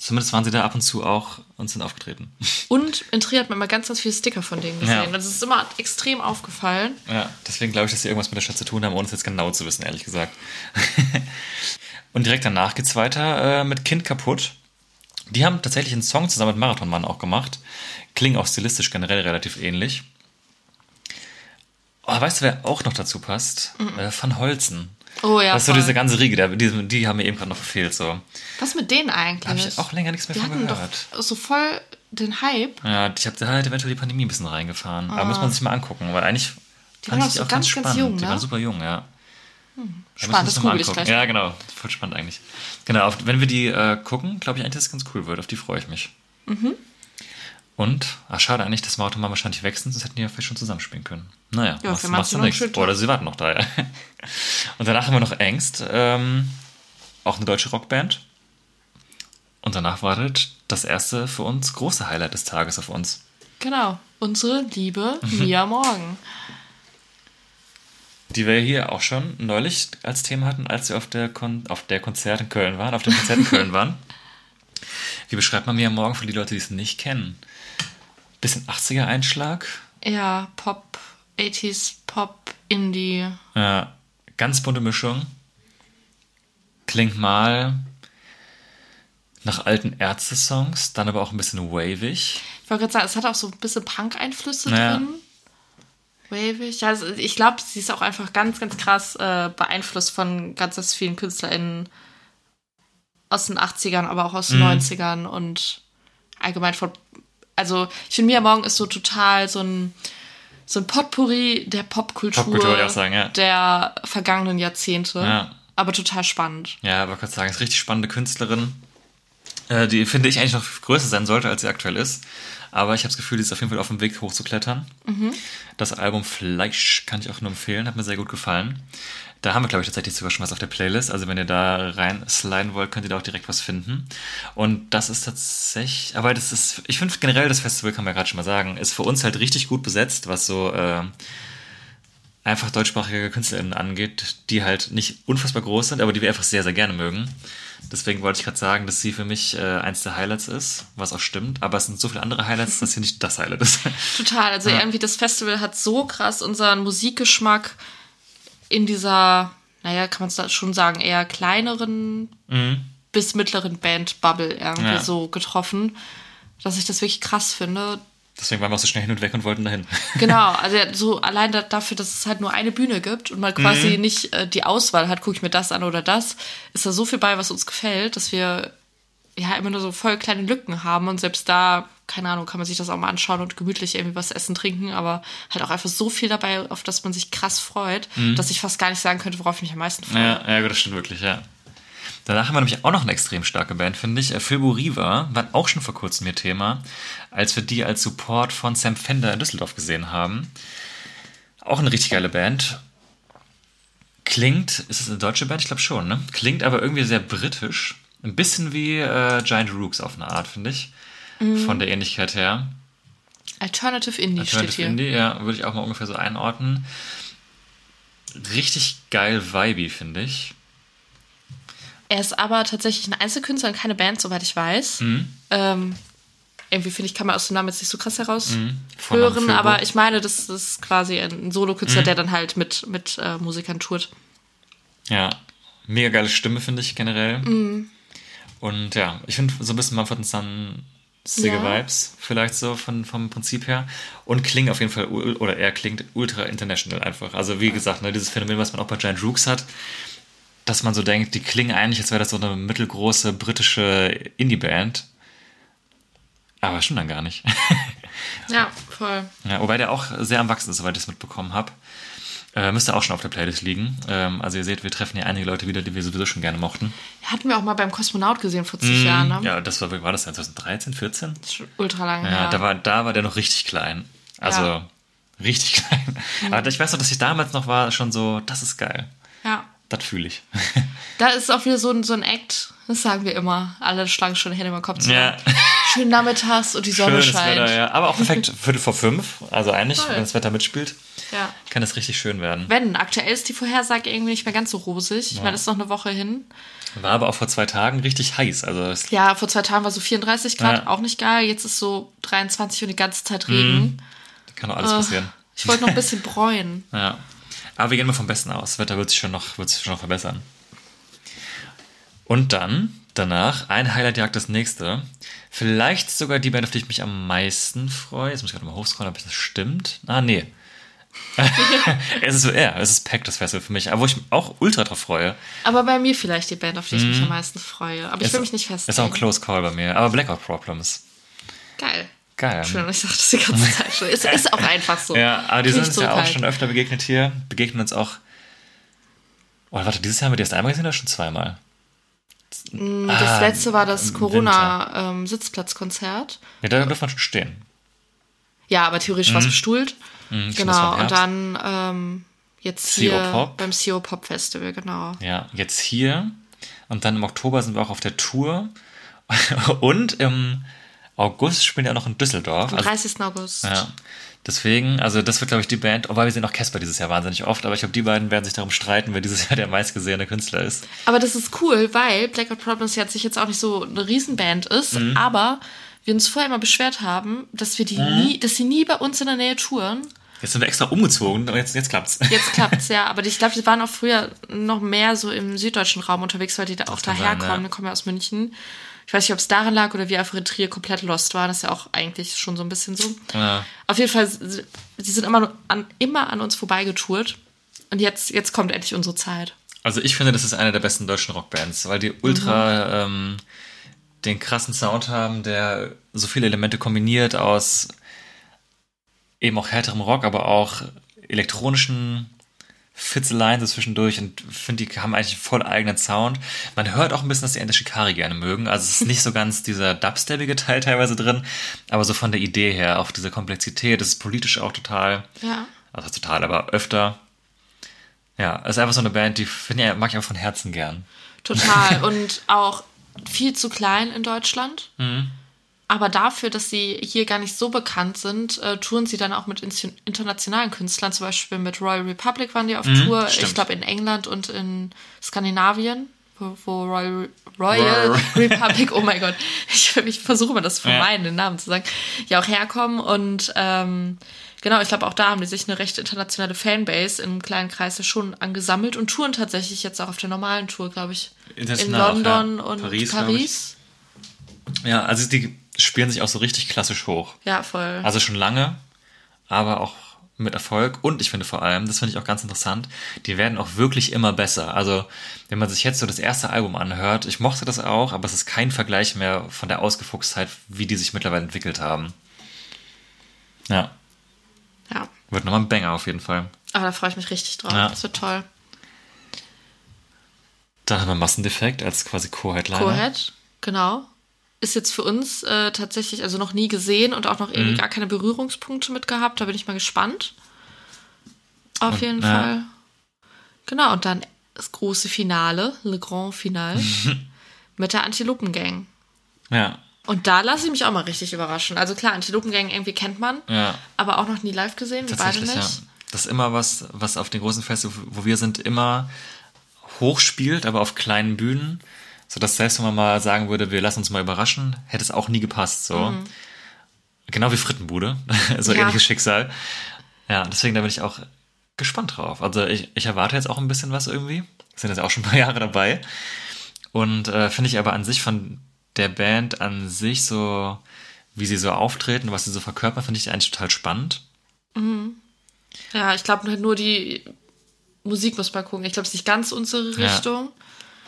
Speaker 1: Zumindest waren sie da ab und zu auch und sind aufgetreten.
Speaker 3: Und in Trier hat man immer ganz, ganz viele Sticker von denen gesehen.
Speaker 1: Ja.
Speaker 3: Das ist immer extrem aufgefallen.
Speaker 1: Ja, deswegen glaube ich, dass sie irgendwas mit der Stadt zu tun haben, ohne es jetzt genau zu wissen, ehrlich gesagt. und direkt danach geht's weiter äh, mit Kind kaputt. Die haben tatsächlich einen Song zusammen mit Marathonmann auch gemacht. Klingen auch stilistisch generell relativ ähnlich. Oh, weißt du, wer auch noch dazu passt? Äh, Van Holzen.
Speaker 3: Oh ja.
Speaker 1: das ist so diese ganze Riege, die, die haben mir eben gerade noch verfehlt. So.
Speaker 3: Was mit denen eigentlich?
Speaker 1: Habe ich auch länger nichts mehr
Speaker 3: Die
Speaker 1: von
Speaker 3: hatten
Speaker 1: gehört.
Speaker 3: doch so voll den Hype.
Speaker 1: Ja, ich habe da halt eventuell die Pandemie ein bisschen reingefahren. Aber muss man sich mal angucken, weil eigentlich
Speaker 3: Die
Speaker 1: fand
Speaker 3: waren
Speaker 1: ich
Speaker 3: auch so ganz, ganz jung,
Speaker 1: Die
Speaker 3: ne?
Speaker 1: waren super jung, ja. Da
Speaker 3: Spannend, das google ich
Speaker 1: angucken.
Speaker 3: gleich.
Speaker 1: Ja, genau. Voll spannend eigentlich. Genau, auf, wenn wir die äh, gucken, glaube ich eigentlich, dass es ganz cool wird. Auf die freue ich mich.
Speaker 3: Mhm.
Speaker 1: Und, ach, schade eigentlich, dass Mauto mal wahrscheinlich sind, sonst hätten die ja vielleicht schon zusammenspielen können. Naja,
Speaker 3: Ja,
Speaker 1: machst,
Speaker 3: für
Speaker 1: machst du nichts. Oder sie warten noch da, ja. Und danach haben wir noch Angst, ähm, auch eine deutsche Rockband. Und danach wartet das erste für uns große Highlight des Tages auf uns.
Speaker 3: Genau. Unsere liebe. Mia Morgan.
Speaker 1: die wir hier auch schon neulich als Thema hatten, als wir auf der, Kon auf der Konzert in Köln waren, auf dem Konzert in Köln waren. Wie beschreibt man mir morgen für die Leute, die es nicht kennen? Bisschen 80er Einschlag,
Speaker 3: Ja, Pop, 80s, Pop, Indie.
Speaker 1: äh, ganz bunte Mischung. Klingt mal nach alten Ärzte-Songs, dann aber auch ein bisschen wavig.
Speaker 3: Ich wollte gerade sagen, es hat auch so ein bisschen Punk-Einflüsse
Speaker 1: Ja.
Speaker 3: drin. Wavig. Ja, also ich glaube, sie ist auch einfach ganz, ganz krass äh, beeinflusst von ganz, ganz vielen KünstlerInnen aus den 80ern, aber auch aus den
Speaker 1: Mhm.
Speaker 3: 90ern und allgemein von. Also, ich finde, Mia Morgan ist so total so ein, so ein Potpourri der Popkultur,
Speaker 1: Popkultur, sagen, ja.
Speaker 3: der vergangenen Jahrzehnte.
Speaker 1: Ja.
Speaker 3: aber total spannend.
Speaker 1: Ja, aber kurz sagen, ist richtig spannende Künstlerin, äh, die finde ich eigentlich noch größer sein sollte, als sie aktuell ist. Aber ich habe das Gefühl, die ist auf jeden Fall auf dem Weg hochzuklettern. Das Album Fleisch kann ich auch nur empfehlen, hat mir sehr gut gefallen. Da haben wir, glaube ich, tatsächlich sogar schon was auf der Playlist. Also wenn ihr da rein sliden wollt, könnt ihr da auch direkt was finden. Und das ist tatsächlich, aber das ist, ich finde generell das Festival, kann man ja gerade schon mal sagen, ist für uns halt richtig gut besetzt, was so äh, einfach deutschsprachige KünstlerInnen angeht, die halt nicht unfassbar groß sind, aber die wir einfach sehr, sehr gerne mögen. Deswegen wollte ich gerade sagen, dass sie für mich äh, eins der Highlights ist, was auch stimmt. Aber es sind so viele andere Highlights, dass hier nicht das Highlight ist.
Speaker 3: Total. Also irgendwie das Festival hat so krass unseren Musikgeschmack in dieser, naja, kann man es schon sagen, eher kleineren bis mittleren Band-Bubble irgendwie
Speaker 1: Ja.
Speaker 3: so getroffen, dass ich das wirklich krass finde.
Speaker 1: Deswegen waren wir auch so schnell hin und weg und wollten dahin.
Speaker 3: Genau, also so allein da, dafür, dass es halt nur eine Bühne gibt und man quasi nicht äh, die Auswahl hat, gucke ich mir das an oder das, ist da so viel bei, was uns gefällt, dass wir ja immer nur so voll kleine Lücken haben und selbst da, keine Ahnung, kann man sich das auch mal anschauen und gemütlich irgendwie was essen, trinken, aber halt auch einfach so viel dabei, auf das man sich krass freut, dass ich fast gar nicht sagen könnte, worauf ich mich am meisten freue.
Speaker 1: Ja, ja, gut, das stimmt wirklich, ja. Danach haben wir nämlich auch noch eine extrem starke Band, finde ich. Äh, Philbo Riva waren auch schon vor kurzem hier Thema, als wir die als Support von Sam Fender in Düsseldorf gesehen haben. Auch eine richtig geile Band. Klingt, ist es eine deutsche Band? Ich glaube schon, ne? Klingt aber irgendwie sehr britisch. Ein bisschen wie äh, Giant Rooks auf eine Art, finde ich. Von der Ähnlichkeit her.
Speaker 3: Alternative Indie steht
Speaker 1: Alternative
Speaker 3: hier.
Speaker 1: Indie, ja, würde ich auch mal ungefähr so einordnen. Richtig geil vibey, finde ich.
Speaker 3: Er ist aber tatsächlich ein Einzelkünstler und keine Band, soweit ich weiß.
Speaker 1: Mhm.
Speaker 3: Ähm, irgendwie finde ich, kann man aus dem Namen jetzt nicht so krass heraus
Speaker 1: Mhm.
Speaker 3: Aber ich meine, das ist quasi ein Solokünstler,
Speaker 1: Mhm.
Speaker 3: der dann halt mit, mit äh, Musikern tourt.
Speaker 1: Ja, mega geile Stimme, finde ich generell.
Speaker 3: Mhm.
Speaker 1: Und ja, ich finde so ein bisschen Mumford Son Sigge
Speaker 3: Ja.
Speaker 1: Vibes, vielleicht so von, vom Prinzip her. Und klingt auf jeden Fall, oder er klingt ultra international einfach. Also wie gesagt, ne, dieses Phänomen, was man auch bei Giant Rooks hat, dass man so denkt, die klingen eigentlich, als wäre das so eine mittelgroße britische Indie-Band. Aber schon dann gar nicht.
Speaker 3: Ja, voll.
Speaker 1: Ja, wobei der auch sehr am Wachsen ist, soweit ich es mitbekommen habe. Äh, müsste auch schon auf der Playlist liegen. Ähm, also ihr seht, wir treffen hier einige Leute wieder, die wir sowieso schon gerne mochten.
Speaker 3: Hatten wir auch mal beim Kosmonaut gesehen vor zig Jahren, ne?
Speaker 1: Mhm. Ja, das war, war das denn, 2013, 14?
Speaker 3: Das ist schon ultra lange
Speaker 1: Ja, da, war, da war der noch richtig klein. Also
Speaker 3: Ja.
Speaker 1: richtig klein. Aber ich weiß noch, dass ich damals noch war, schon so, das ist geil.
Speaker 3: ja.
Speaker 1: Das fühle ich.
Speaker 3: Da ist auch wieder so ein, so ein Act, das sagen wir immer. Alle schlagen schon Hände über den Kopf zusammen.
Speaker 1: Ja.
Speaker 3: Schön nachmittags und die Sonne
Speaker 1: Schönes
Speaker 3: scheint.
Speaker 1: Wetter, ja. Aber auch perfekt Viertel vor fünf. Also eigentlich,
Speaker 3: Voll.
Speaker 1: wenn das Wetter mitspielt,
Speaker 3: ja.
Speaker 1: kann das richtig schön werden.
Speaker 3: Wenn, aktuell ist die Vorhersage irgendwie nicht mehr ganz so rosig. Ich meine, es ist noch eine Woche hin.
Speaker 1: War aber auch vor zwei Tagen richtig heiß. Also es,
Speaker 3: Ja, vor zwei Tagen war so 34 Grad,
Speaker 1: Ja.
Speaker 3: auch nicht geil. Jetzt ist so 23 und die ganze Zeit Regen.
Speaker 1: kann doch alles passieren.
Speaker 3: Ich wollte noch ein bisschen bräunen.
Speaker 1: Ja. Aber wir gehen mal vom Besten aus. Das Wetter wird sich schon noch, wird sich schon noch verbessern. Und dann, danach, ein Highlight jagt das nächste. Vielleicht sogar die Band, auf die ich mich am meisten freue. Jetzt muss ich gerade mal hochscrollen, ob das stimmt. Ah, nee. es ist so, ja, es ist Pack, das Festival für mich. Aber wo ich mich auch ultra drauf freue.
Speaker 3: Aber bei mir vielleicht die Band, auf die ich mich am meisten freue. Aber ich
Speaker 1: Ist-
Speaker 3: will mich nicht
Speaker 1: Ist auch ein
Speaker 3: festlegen.
Speaker 1: Close Call bei mir. Aber Blackout Problems.
Speaker 3: Geil.
Speaker 1: Geil.
Speaker 3: Schön, ich sag das die ganze Zeit schon. Es ist auch einfach so.
Speaker 1: Ja, aber die sind uns
Speaker 3: so
Speaker 1: ja auch schon öfter begegnet hier. Begegnen uns auch. Oh, warte, dieses Jahr haben wir die erst einmal gesehen oder schon zweimal?
Speaker 3: Das
Speaker 1: Ah,
Speaker 3: letzte war das Corona-Sitzplatzkonzert.
Speaker 1: Ja, da dürfen wir schon stehen.
Speaker 3: ja, aber theoretisch war es bestuhlt.
Speaker 1: Mhm,
Speaker 3: Genau. Und dann ähm, jetzt
Speaker 1: CO
Speaker 3: hier
Speaker 1: Pop.
Speaker 3: beim CO Pop Festival, genau.
Speaker 1: Ja, jetzt hier. Und dann im Oktober sind wir auch auf der Tour. Und im August spielen wir auch noch in Düsseldorf.
Speaker 3: Am
Speaker 1: Also,
Speaker 3: 30. August.
Speaker 1: ja. Deswegen, also das wird, glaube ich, die Band, wobei wir sehen auch Casper dieses Jahr wahnsinnig oft, aber ich glaube, die beiden werden sich darum streiten, wer dieses Jahr der meistgesehene Künstler ist.
Speaker 3: Aber das ist cool, weil Blackout Problems jetzt sich jetzt auch nicht so eine Riesenband ist,
Speaker 1: Mhm.
Speaker 3: aber wir uns vorher immer beschwert haben, dass wir die
Speaker 1: Mhm.
Speaker 3: nie, dass sie nie bei uns in der Nähe touren.
Speaker 1: Jetzt sind wir extra umgezogen und jetzt, jetzt klappt's.
Speaker 3: Jetzt klappt's ja, aber ich glaube, die waren auch früher noch mehr so im süddeutschen Raum unterwegs, weil die da auch daherkommen.
Speaker 1: ja.
Speaker 3: Die kommen ja aus München. Ich weiß nicht, ob es daran lag oder wir einfach in Trier komplett lost waren. Das ist ja auch eigentlich schon so ein bisschen so.
Speaker 1: Ja.
Speaker 3: Auf jeden Fall, sie sind immer, an, immer an uns vorbeigetourt. Und jetzt, jetzt kommt endlich unsere Zeit.
Speaker 1: Also ich finde, das ist eine der besten deutschen Rockbands, weil die ultra ähm, den krassen Sound haben, der so viele Elemente kombiniert aus eben auch härterem Rock, aber auch elektronischen Fitzeleien so zwischendurch und finde, die haben eigentlich einen voll eigenen Sound. Man hört auch ein bisschen, dass die Ende Shikari gerne mögen. Also es ist nicht so ganz dieser dubsteppige Teil teilweise drin, aber so von der Idee her, auch diese Komplexität, das ist politisch auch total,
Speaker 3: Ja.
Speaker 1: also total, aber öfter. Ja, es ist einfach so eine Band, die finde ich, mag ich auch von Herzen gern.
Speaker 3: Total. Und auch viel zu klein in Deutschland.
Speaker 1: Mhm.
Speaker 3: Aber dafür, dass sie hier gar nicht so bekannt sind, äh, touren sie dann auch mit in- internationalen Künstlern. Zum Beispiel mit Royal Republic waren die auf Tour. Ich
Speaker 1: Mhm, stimmt.
Speaker 3: glaube in England und in Skandinavien, wo, Royal, Royal Republic, oh mein Gott, ich, ich versuche mal das vermeiden, den Namen zu sagen, ja auch herkommen. Und ähm, genau, ich glaube auch da haben die sich eine recht internationale Fanbase im kleinen Kreis ja schon angesammelt und touren tatsächlich jetzt auch auf der normalen Tour, glaube ich. In
Speaker 1: International auch,
Speaker 3: London
Speaker 1: ja.
Speaker 3: und
Speaker 1: Paris,
Speaker 3: Paris.
Speaker 1: Ja, also die spielen sich auch so richtig klassisch hoch.
Speaker 3: Ja, voll.
Speaker 1: Also schon lange, aber auch mit Erfolg. Und ich finde vor allem, das finde ich auch ganz interessant, die werden auch wirklich immer besser. Also wenn man sich jetzt so das erste Album anhört, ich mochte das auch, aber es ist kein Vergleich mehr von der Ausgefuchstheit, wie die sich mittlerweile entwickelt haben. Ja,
Speaker 3: ja.
Speaker 1: wird nochmal ein Banger auf jeden Fall.
Speaker 3: Aber da freue ich mich richtig drauf.
Speaker 1: Ja.
Speaker 3: Das wird toll.
Speaker 1: Dann haben wir Massendefekt als quasi Co-Headliner.
Speaker 3: Co-Head, genau. Ist jetzt für uns äh, tatsächlich also noch nie gesehen und auch noch
Speaker 1: Mhm.
Speaker 3: irgendwie gar keine Berührungspunkte mit gehabt. Da bin ich mal gespannt. Auf
Speaker 1: Und,
Speaker 3: jeden
Speaker 1: ja.
Speaker 3: Fall. Genau, und dann das große Finale, Le Grand Finale, mit der Antilopen-Gang.
Speaker 1: Ja,
Speaker 3: Und da lasse ich mich auch mal richtig überraschen. Also klar, Antilopen-Gang irgendwie kennt man,
Speaker 1: ja.
Speaker 3: aber auch noch nie live gesehen, wir beide nicht.
Speaker 1: ja. Das ist immer was, was auf den großen Festivals, wo wir sind, immer hochspielt, aber auf kleinen Bühnen. So dass selbst wenn man mal sagen würde, wir lassen uns mal überraschen, hätte es auch nie gepasst. So. Genau wie Frittenbude. so
Speaker 3: Mhm. Ja.
Speaker 1: ähnliches Schicksal. Ja, deswegen da bin ich auch gespannt drauf. Also ich, ich erwarte jetzt auch ein bisschen was irgendwie. Sind jetzt auch schon ein paar Jahre dabei. Und äh, finde ich aber an sich von der Band an sich so, wie sie so auftreten, was sie so verkörpern, finde ich eigentlich total spannend.
Speaker 3: Ja, ich glaube nur die Musik muss man gucken. Ich glaube, es ist nicht ganz unsere
Speaker 1: Ja.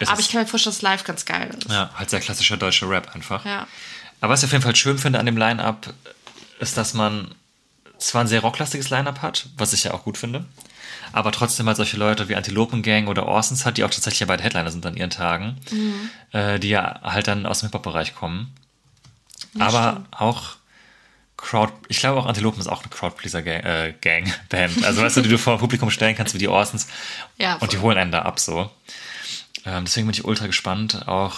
Speaker 1: Es
Speaker 3: aber ich kann mir vorstellen, dass live ganz geil ist.
Speaker 1: Ja, halt sehr klassischer deutscher Rap einfach.
Speaker 3: Ja.
Speaker 1: Aber was ich auf jeden Fall schön finde an dem Line-Up, ist, dass man zwar ein sehr rocklastiges Line-Up hat, was ich ja auch gut finde, aber trotzdem halt solche Leute wie Antilopen Gang oder Orsons hat, die auch tatsächlich ja beide Headliner sind an ihren Tagen, äh, die ja halt dann aus dem Hip-Hop-Bereich kommen. aber auch Crowd, ich glaube auch Antilopen ist auch eine Crowdpleaser-Gang, äh, Gang, Band. Also weißt du, die du vor Publikum stellen kannst wie die Orsons
Speaker 3: Ja,
Speaker 1: und die holen einen da ab so. Ähm, deswegen bin ich ultra gespannt. Auch,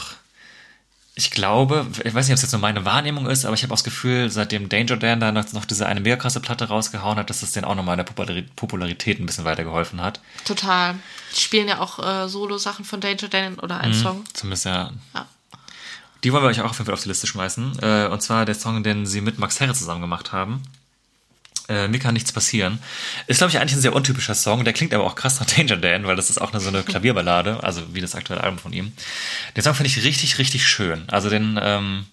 Speaker 1: ich glaube, ich weiß nicht, ob es jetzt nur meine Wahrnehmung ist, aber ich habe auch das Gefühl, seitdem Danger Dan da noch, diese eine mega krasse Platte rausgehauen hat, dass es denen auch nochmal in der Populari- Popularität ein bisschen weitergeholfen hat.
Speaker 3: Total. Die spielen ja auch äh, Solo-Sachen von Danger Dan oder
Speaker 1: Mhm.
Speaker 3: einen Song.
Speaker 1: Zumindest ja.
Speaker 3: Ja.
Speaker 1: Die wollen wir euch auch auf jeden Fall auf die Liste schmeißen. Äh, und zwar der Song, den sie mit Max Herre zusammen gemacht haben. Äh, mir kann nichts passieren. Ist, glaube ich, eigentlich ein sehr untypischer Song. Der klingt aber auch krass nach Danger Dan, weil das ist auch eine, so eine Klavierballade, also wie das aktuelle Album von ihm. Den Song finde ich richtig, richtig schön. Also den ähm,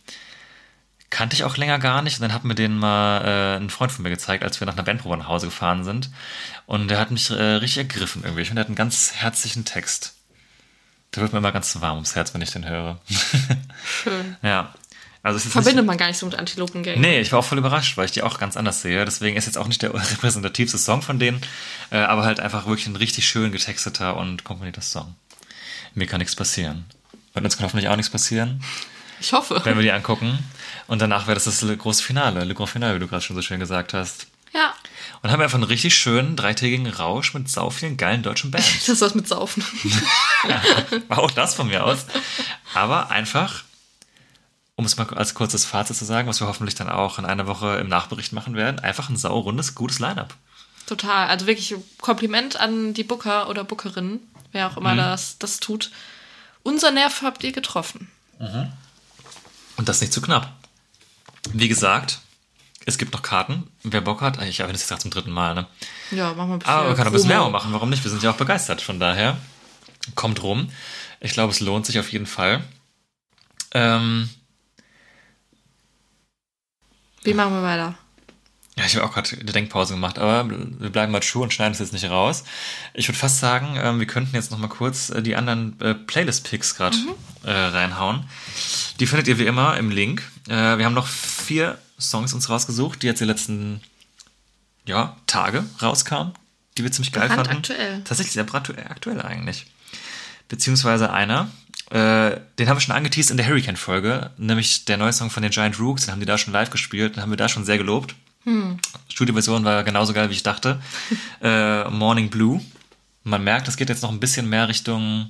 Speaker 1: kannte ich auch länger gar nicht. Und dann hat mir den mal äh, ein Freund von mir gezeigt, als wir nach einer Bandprobe nach Hause gefahren sind. Und der hat mich äh, richtig ergriffen irgendwie. Ich finde, der hat einen ganz herzlichen Text. Da wird mir immer ganz warm ums Herz, wenn ich den höre.
Speaker 3: Schön.
Speaker 1: ja. Also es
Speaker 3: Verbindet
Speaker 1: nicht,
Speaker 3: man gar nicht so mit Antilopen-Gang.
Speaker 1: Nee, ich war auch voll überrascht, weil ich die auch ganz anders sehe. Deswegen ist jetzt auch nicht der repräsentativste Song von denen, äh, aber halt einfach wirklich ein richtig schön getexteter und komponierter Song. Mir kann nichts passieren. Und uns kann hoffentlich auch nichts passieren,
Speaker 3: Ich hoffe.
Speaker 1: wenn wir die angucken. Und danach wäre das das große Finale, Le Grand Finale, wie du gerade schon so schön gesagt hast.
Speaker 3: Ja.
Speaker 1: Und haben wir einfach einen richtig schönen dreitägigen Rausch mit sau vielen geilen deutschen Bands.
Speaker 3: Das ist was mit Saufen.
Speaker 1: auch das von mir aus. Aber einfach, um es mal als kurzes Fazit zu sagen, was wir hoffentlich dann auch in einer Woche im Nachbericht machen werden, einfach ein saurundes, gutes Line-Up.
Speaker 3: Total. Also wirklich Kompliment an die Booker oder Bookerinnen, wer auch
Speaker 1: Mhm.
Speaker 3: immer das, das tut. Unser Nerv habt ihr getroffen.
Speaker 1: Und das nicht zu knapp. Wie gesagt, es gibt noch Karten. Wer Bock hat, ich erwähne das jetzt gerade zum dritten Mal, ne?
Speaker 3: Ja, machen wir ein bisschen.
Speaker 1: Aber man kann ein bisschen. Werbung machen, warum nicht? Wir sind ja auch begeistert, von daher kommt rum. Ich glaube, es lohnt sich auf jeden Fall. Ähm,
Speaker 3: Wie machen wir weiter?
Speaker 1: Ja, ich habe auch gerade eine Denkpause gemacht, aber wir bleiben mal true und schneiden es jetzt nicht raus. Ich würde fast sagen, ähm, wir könnten jetzt noch mal kurz äh, die anderen äh, Playlist-Picks gerade äh, reinhauen. Die findet ihr wie immer im Link. Wir haben noch vier Songs uns rausgesucht, die jetzt die letzten ja, Tage rauskamen. die wir ziemlich geil fanden.
Speaker 3: Brandaktuell.
Speaker 1: Tatsächlich sehr brandaktuell eigentlich. Beziehungsweise einer, äh, den haben wir schon angeteased in der Hurricane-Folge, nämlich der neue Song von den Giant Rooks, den haben die da schon live gespielt, den haben wir da schon sehr gelobt. Studioversion war genauso geil, wie ich dachte. äh, Morning Blue. Man merkt, es geht jetzt noch ein bisschen mehr Richtung.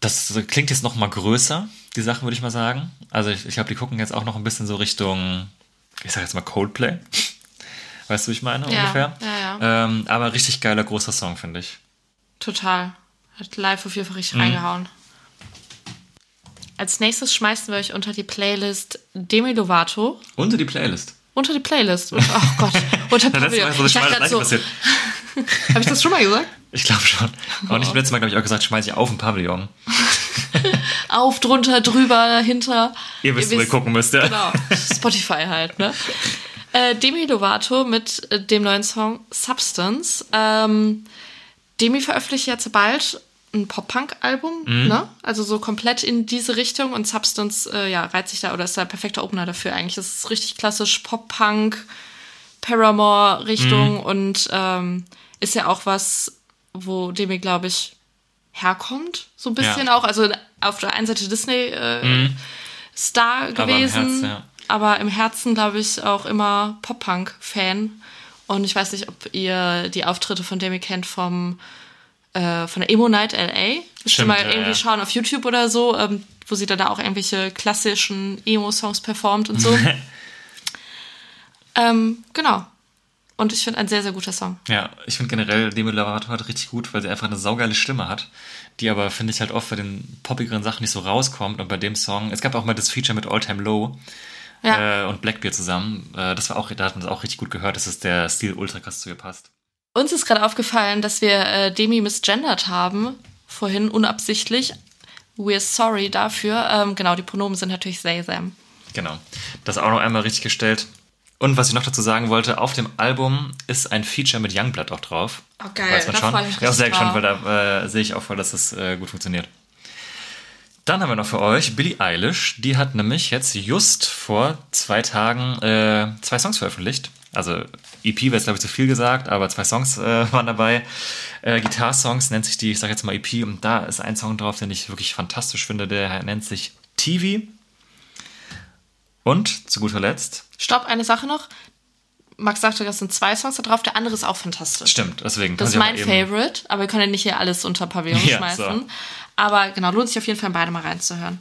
Speaker 1: Das klingt jetzt noch mal größer, die Sache würde ich mal sagen. Also ich, ich glaube, die gucken jetzt auch noch ein bisschen so Richtung, ich sag jetzt mal Coldplay. Weißt du, wie ich meine
Speaker 3: Ja,
Speaker 1: ungefähr?
Speaker 3: ja, ja.
Speaker 1: Ähm, aber richtig geiler großer Song, finde ich.
Speaker 3: Total. Hat live auf jeden Fall
Speaker 1: Mhm.
Speaker 3: richtig reingehauen. Als nächstes schmeißen wir euch unter die Playlist Demi Lovato.
Speaker 1: Unter die Playlist.
Speaker 3: Unter die Playlist. Und, oh Gott. Unter
Speaker 1: ist so
Speaker 3: Ich
Speaker 1: das
Speaker 3: dachte so,
Speaker 1: passiert.
Speaker 3: habe ich das schon mal gesagt?
Speaker 1: Ich glaube schon. Aber nicht letztes Mal, glaube ich, auch gesagt, schmeiß ich auf ein Pavillon.
Speaker 3: Auf, drunter, drüber, hinter.
Speaker 1: Ihr wisst, wo ihr gucken müsst, ja.
Speaker 3: Genau. Spotify halt, ne? Äh, Demi Lovato mit äh, dem neuen Song Substance. Ähm, Demi veröffentlicht jetzt bald ein Pop-Punk-Album,
Speaker 1: Mhm.
Speaker 3: ne? Also so komplett in diese Richtung und Substance, äh, ja, reiht sich da oder ist da perfekter Opener dafür eigentlich. Das ist richtig klassisch Pop-Punk, Paramore-Richtung
Speaker 1: Mhm.
Speaker 3: und ähm, ist ja auch was, wo Demi, glaube ich, herkommt, so ein bisschen
Speaker 1: Ja.
Speaker 3: auch. Also auf der einen Seite Disney äh, Star
Speaker 1: im
Speaker 3: gewesen,
Speaker 1: Herz, ja.
Speaker 3: aber im Herzen, glaube ich, auch immer Pop-Punk-Fan. Und ich weiß nicht, ob ihr die Auftritte von Demi kennt vom äh, von der Emo Night LA. Müsst ihr
Speaker 1: Stimmt,
Speaker 3: mal
Speaker 1: ja,
Speaker 3: irgendwie
Speaker 1: ja.
Speaker 3: schauen auf YouTube oder so, ähm, wo sie dann da auch irgendwelche klassischen Emo-Songs performt und so. ähm, genau. Und ich finde ein sehr, sehr guter Song.
Speaker 1: Ja, ich finde generell Demi Lovato halt richtig gut, weil sie einfach eine saugeile Stimme hat, die aber, finde ich, halt oft bei den poppigeren Sachen nicht so rauskommt. Und bei dem Song, es gab auch mal das Feature mit All Time Low
Speaker 3: Ja.
Speaker 1: äh, und Blackbeard zusammen. Äh, das war auch, da hat man das auch richtig gut gehört, dass es der Stil ultra krass zu ihr passt.
Speaker 3: Uns ist gerade aufgefallen, dass wir äh, Demi misgendert haben, vorhin unabsichtlich. We're sorry dafür. Ähm, genau, die Pronomen sind natürlich they, them.
Speaker 1: Genau. Das auch noch einmal richtig gestellt. Und was ich noch dazu sagen wollte, auf dem Album ist ein Feature mit Youngblood auch drauf.
Speaker 3: Oh, geil.
Speaker 1: Weiß man
Speaker 3: Da
Speaker 1: schon.
Speaker 3: freu ich mich
Speaker 1: ja, auch sehr gespannt, weil da äh, sehe ich auch voll, dass das äh, gut funktioniert. Dann haben wir noch für euch Billie Eilish. Die hat nämlich jetzt just vor zwei Tagen äh, zwei Songs veröffentlicht. Also EP wäre jetzt, glaube ich, zu viel gesagt, aber zwei Songs äh, waren dabei. Äh, Gitarre-Songs nennt sich die, ich sage jetzt mal EP, und da ist ein Song drauf, den ich wirklich fantastisch finde, der nennt sich TV. Und zu guter Letzt,
Speaker 3: Stopp, eine Sache noch. Max sagte, das sind zwei Songs da drauf, der andere ist auch fantastisch.
Speaker 1: stimmt, deswegen.
Speaker 3: Das ist mein Favorite, aber wir können ja nicht hier alles unter Pavillon
Speaker 1: Ja,
Speaker 3: schmeißen.
Speaker 1: so.
Speaker 3: Aber genau, lohnt sich auf jeden Fall beide mal reinzuhören.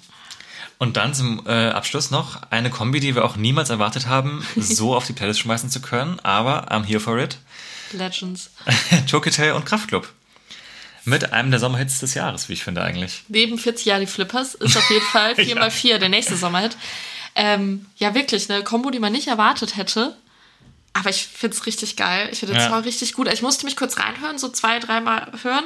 Speaker 1: Und dann zum äh, Abschluss noch eine Kombi, die wir auch niemals erwartet haben, so auf die Playlist schmeißen zu können, aber I'm here for it.
Speaker 3: Legends.
Speaker 1: Chocotail und Kraftklub. Mit einem der Sommerhits des Jahres, wie ich finde eigentlich.
Speaker 3: Neben 40 Jahre die Flippers ist auf jeden Fall 4x4 der nächste Sommerhit. Ähm, ja, wirklich, eine Kombo, die man nicht erwartet hätte. Aber ich finde es richtig geil. Ich finde den
Speaker 1: Ja.
Speaker 3: Song richtig gut. Ich musste mich kurz reinhören, so zwei, dreimal hören.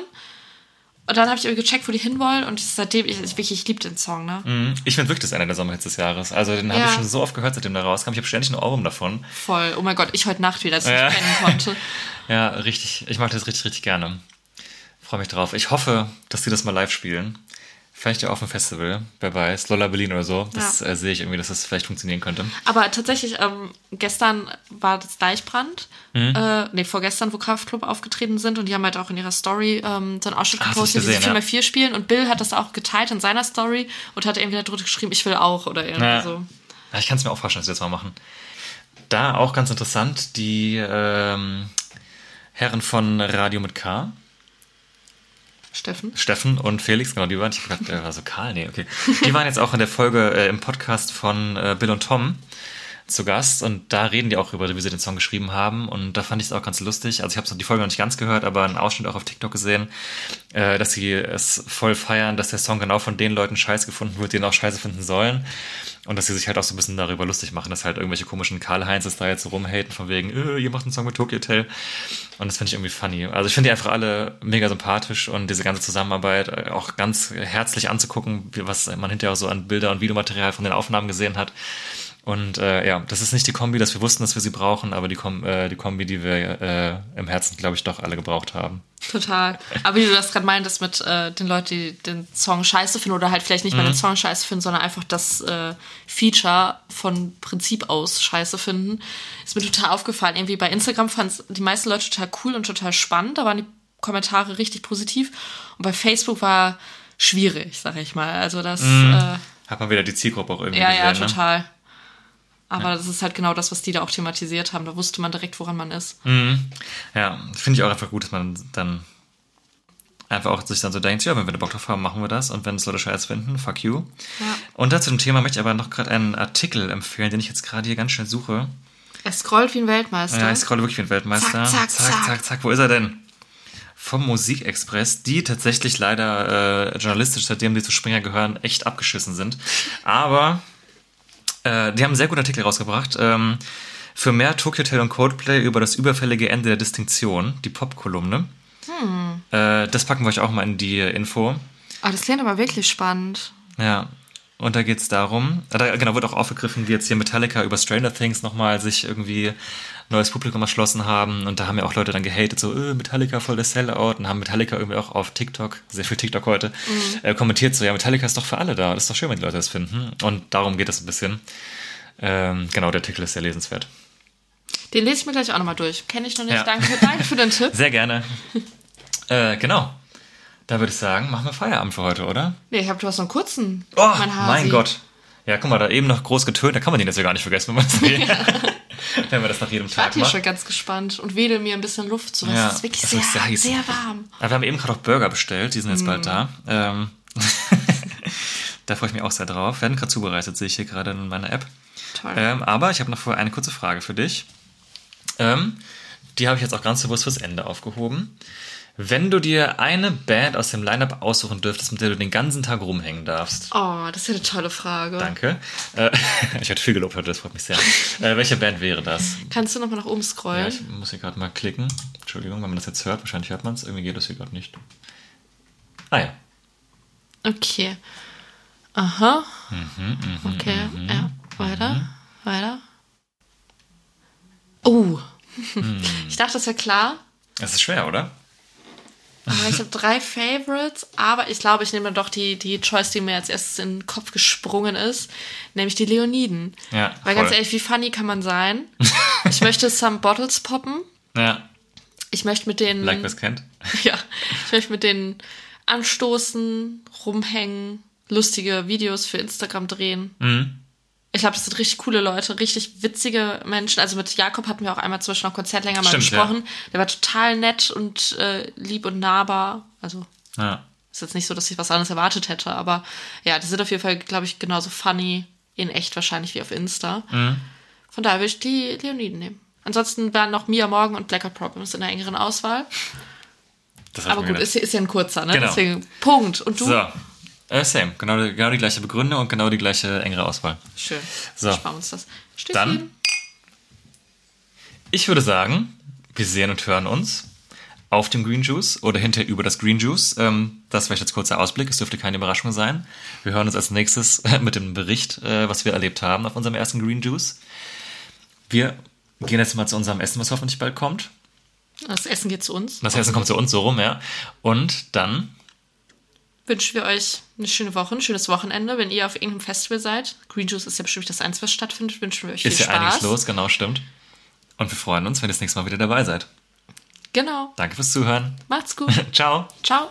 Speaker 3: Und dann habe ich irgendwie gecheckt, wo die hinwollen. Und seitdem, ich, ich, wirklich, ich liebe den Song, ne?
Speaker 1: Mhm. Ich finde wirklich, das einer der Sommerhits des Jahres. Also den habe
Speaker 3: Ja.
Speaker 1: ich schon so oft gehört, seitdem der rauskam. Ich habe ständig ein Ohrwurm davon.
Speaker 3: Voll. Oh mein Gott, ich heute Nacht wieder, als ich
Speaker 1: Ja.
Speaker 3: nicht pennen konnte.
Speaker 1: Ja, richtig. Ich mag das richtig, richtig gerne. Freue mich drauf. Ich hoffe, dass die das mal live spielen. Vielleicht ja auf dem Festival, wer weiß, Lolla Berlin oder so. Das
Speaker 3: Ja.
Speaker 1: äh, sehe ich irgendwie, dass das vielleicht funktionieren könnte.
Speaker 3: Aber tatsächlich, ähm, gestern war das Deichbrand.
Speaker 1: Mhm.
Speaker 3: Äh, nee, vorgestern, wo Kraftklub aufgetreten sind. Und die haben halt auch in ihrer Story ähm, so einen Ausschnitt
Speaker 1: Ah,
Speaker 3: gepostet, die
Speaker 1: ich
Speaker 3: sie
Speaker 1: gesehen,
Speaker 3: 4x4 spielen. Und Bill hat das auch geteilt in seiner Story und hat irgendwie darunter geschrieben, ich will auch oder irgendwie
Speaker 1: Ja.
Speaker 3: so.
Speaker 1: Ja, ich kann es mir auch vorstellen, dass wir das mal machen. Da auch ganz interessant, die ähm, Herren von Radio mit K,
Speaker 3: Steffen.
Speaker 1: Steffen und Felix, genau, die waren, ich gedacht, der war so Karl, nee, okay. Die waren jetzt auch in der Folge äh, im Podcast von äh, Bill und Tom zu Gast und da reden die auch über, wie sie den Song geschrieben haben und da fand ich es auch ganz lustig. Also ich habe die Folge noch nicht ganz gehört, aber einen Ausschnitt auch auf TikTok gesehen, äh, dass sie es voll feiern, dass der Song genau von den Leuten scheiß gefunden wird, die ihn auch scheiße finden sollen und dass sie sich halt auch so ein bisschen darüber lustig machen, dass halt irgendwelche komischen Karl-Heinzes da jetzt so rumhaten von wegen, äh, ihr macht einen Song mit Tokyo Hotel und das finde ich irgendwie funny. Also ich finde die einfach alle mega sympathisch und diese ganze Zusammenarbeit äh, auch ganz herzlich anzugucken, was man hinterher auch so an Bilder und Videomaterial von den Aufnahmen gesehen hat. Und äh, ja, das ist nicht die Kombi, dass wir wussten, dass wir sie brauchen, aber die, Kom äh, die Kombi, die wir äh, im Herzen, glaube ich, doch alle gebraucht haben.
Speaker 3: Total. Aber wie du das gerade meintest mit äh, den Leuten, die den Song scheiße finden oder halt vielleicht nicht mal den Song scheiße finden, sondern einfach das äh, Feature von Prinzip aus scheiße finden, ist mir total aufgefallen. Irgendwie bei Instagram fanden die meisten Leute total cool und total spannend. Da waren die Kommentare richtig positiv. Und bei Facebook war schwierig, sag ich mal. Also das, äh,
Speaker 1: Hat man wieder die Zielgruppe auch irgendwie
Speaker 3: ja, ja,
Speaker 1: gesehen, ne?
Speaker 3: Aber das ist halt genau das, was die da auch thematisiert haben. Da wusste man direkt, woran man ist.
Speaker 1: Ja, finde ich auch einfach gut, dass man dann einfach auch sich dann so denkt, ja, wenn wir da Bock drauf haben, machen wir das. Und wenn es Leute scheiß finden, fuck you.
Speaker 3: Ja.
Speaker 1: Und dazu dem Thema möchte ich aber noch gerade einen Artikel empfehlen, den ich jetzt gerade hier ganz schnell suche.
Speaker 3: Er scrollt wie ein Weltmeister.
Speaker 1: Ja, ich scrolle wirklich wie ein Weltmeister.
Speaker 3: Zack, zack,
Speaker 1: zack,
Speaker 3: zack.
Speaker 1: zack, zack. Wo ist er denn? Vom Musikexpress, die tatsächlich leider äh, journalistisch, seitdem die zu Springer gehören, echt abgeschissen sind. Aber äh, die haben einen sehr guten Artikel rausgebracht. Ähm, für mehr Tokyo Hotel und Coldplay über das überfällige Ende der Distinktion, die Pop-Kolumne.
Speaker 3: Hm.
Speaker 1: Äh, das packen wir euch auch mal in die Info.
Speaker 3: Ah, das klingt aber wirklich spannend.
Speaker 1: Ja. Und da geht's darum, äh, da genau wird auch aufgegriffen, wie jetzt hier Metallica über Stranger Things nochmal sich irgendwie neues Publikum erschlossen haben. Und da haben ja auch Leute dann gehatet, so, äh, Metallica voll der Sellout. Und haben Metallica irgendwie auch auf TikTok, sehr viel TikTok heute, äh, kommentiert so, ja, Metallica ist doch für alle da. Das ist doch schön, wenn die Leute das finden. Und darum geht es ein bisschen. Ähm, genau, der Artikel ist sehr lesenswert.
Speaker 3: Den lese ich mir gleich auch nochmal durch. Kenne ich noch nicht.
Speaker 1: Ja.
Speaker 3: Danke, danke für den Tipp.
Speaker 1: Sehr gerne. äh, genau. Da würde ich sagen, machen wir Feierabend für heute, oder?
Speaker 3: Nee, ich hab, du hast noch einen kurzen.
Speaker 1: Oh,
Speaker 3: mein
Speaker 1: mein Gott. Ja, guck mal, da eben noch groß getönt, da kann man den jetzt ja gar nicht vergessen, wenn man es sieht. wenn wir das nach jedem
Speaker 3: Ich
Speaker 1: Tag
Speaker 3: warte hier
Speaker 1: machen.
Speaker 3: schon ganz gespannt und wedel mir ein bisschen Luft zu. weil
Speaker 1: Ja,
Speaker 3: es ist wirklich sehr,
Speaker 1: ist sehr heiß.
Speaker 3: sehr warm.
Speaker 1: Aber wir haben eben gerade auch Burger bestellt, die sind jetzt
Speaker 3: Mm.
Speaker 1: bald da. Ähm, da freue ich mich auch sehr drauf. Werden gerade zubereitet, sehe ich hier gerade in meiner App.
Speaker 3: Toll.
Speaker 1: Ähm, aber ich habe noch vorher eine kurze Frage für dich. Ähm, die habe ich jetzt auch ganz bewusst fürs Ende aufgehoben. Wenn du dir eine Band aus dem Lineup aussuchen dürftest, mit der du den ganzen Tag rumhängen darfst,
Speaker 3: Oh, das ist ja eine tolle Frage.
Speaker 1: Danke. Äh, ich werde viel gelobt heute, das freut mich sehr. Äh, welche Band wäre das?
Speaker 3: Kannst du nochmal nach oben
Speaker 1: Ja,
Speaker 3: scrollen?
Speaker 1: ich muss hier gerade mal klicken. Entschuldigung, wenn man das jetzt hört. Wahrscheinlich hört man es. Irgendwie geht das hier gerade nicht. Ah ja.
Speaker 3: okay. Aha.
Speaker 1: Mhm,
Speaker 3: okay, ja. Weiter, weiter. Oh.
Speaker 1: Hm.
Speaker 3: Ich dachte, das wäre klar.
Speaker 1: Das ist schwer, oder?
Speaker 3: Aber ich habe drei Favorites, aber ich glaube, ich nehme doch die, die Choice, die mir als erstes in den Kopf gesprungen ist, nämlich die Leoniden.
Speaker 1: Ja,
Speaker 3: Weil
Speaker 1: voll.
Speaker 3: ganz ehrlich, wie funny kann man sein? ich möchte Some Bottles poppen.
Speaker 1: Ja.
Speaker 3: Ich möchte mit denen.
Speaker 1: Like was kennt.
Speaker 3: Ja, ich möchte mit denen anstoßen, rumhängen, lustige Videos für Instagram drehen.
Speaker 1: Mhm.
Speaker 3: Ich glaube, das sind richtig coole Leute, richtig witzige Menschen. Also mit Jakob hatten wir auch einmal zwischen noch Konzert länger mal
Speaker 1: Stimmt,
Speaker 3: gesprochen. Der war total nett und äh, lieb und nahbar. Also
Speaker 1: Ja.
Speaker 3: ist jetzt nicht so, dass ich was anderes erwartet hätte, aber ja, die sind auf jeden Fall, glaube ich, genauso funny in echt wahrscheinlich wie auf Insta.
Speaker 1: Mhm.
Speaker 3: Von daher würde ich die Leoniden nehmen. Ansonsten wären noch Mia Morgan und Blackout Problems in der engeren Auswahl.
Speaker 1: Das
Speaker 3: Aber gut, ist, ist ja ein kurzer, ne?
Speaker 1: Genau.
Speaker 3: Deswegen Punkt. Und du?
Speaker 1: So. Äh, same. Genau, die- genau die gleiche Begründung und genau die gleiche engere Auswahl.
Speaker 3: Schön.
Speaker 1: So.
Speaker 3: Sparen uns das. Stößchen.
Speaker 1: Dann- Ich würde sagen, wir sehen und hören uns auf dem Green Juice oder hinterher über das Green Juice. Ähm, das vielleicht als kurzer Ausblick. Es dürfte keine Überraschung sein. Wir hören uns als nächstes mit dem Bericht, äh, was wir erlebt haben auf unserem ersten Green Juice. Wir gehen jetzt mal zu unserem Essen, was hoffentlich bald kommt.
Speaker 3: Das Essen geht zu uns.
Speaker 1: Das Essen kommt zu uns so rum, ja. Und dann
Speaker 3: Wünschen wir euch eine schöne Woche, ein schönes Wochenende. Wenn ihr auf irgendeinem Festival seid, Green Juice ist ja bestimmt das Einzige, was stattfindet, wünschen wir euch viel
Speaker 1: ist ja
Speaker 3: Spaß.
Speaker 1: einiges los, genau, stimmt. Und wir freuen uns, wenn ihr das nächste Mal wieder dabei seid.
Speaker 3: Genau.
Speaker 1: Danke fürs Zuhören.
Speaker 3: Macht's gut.
Speaker 1: Ciao.
Speaker 3: Ciao.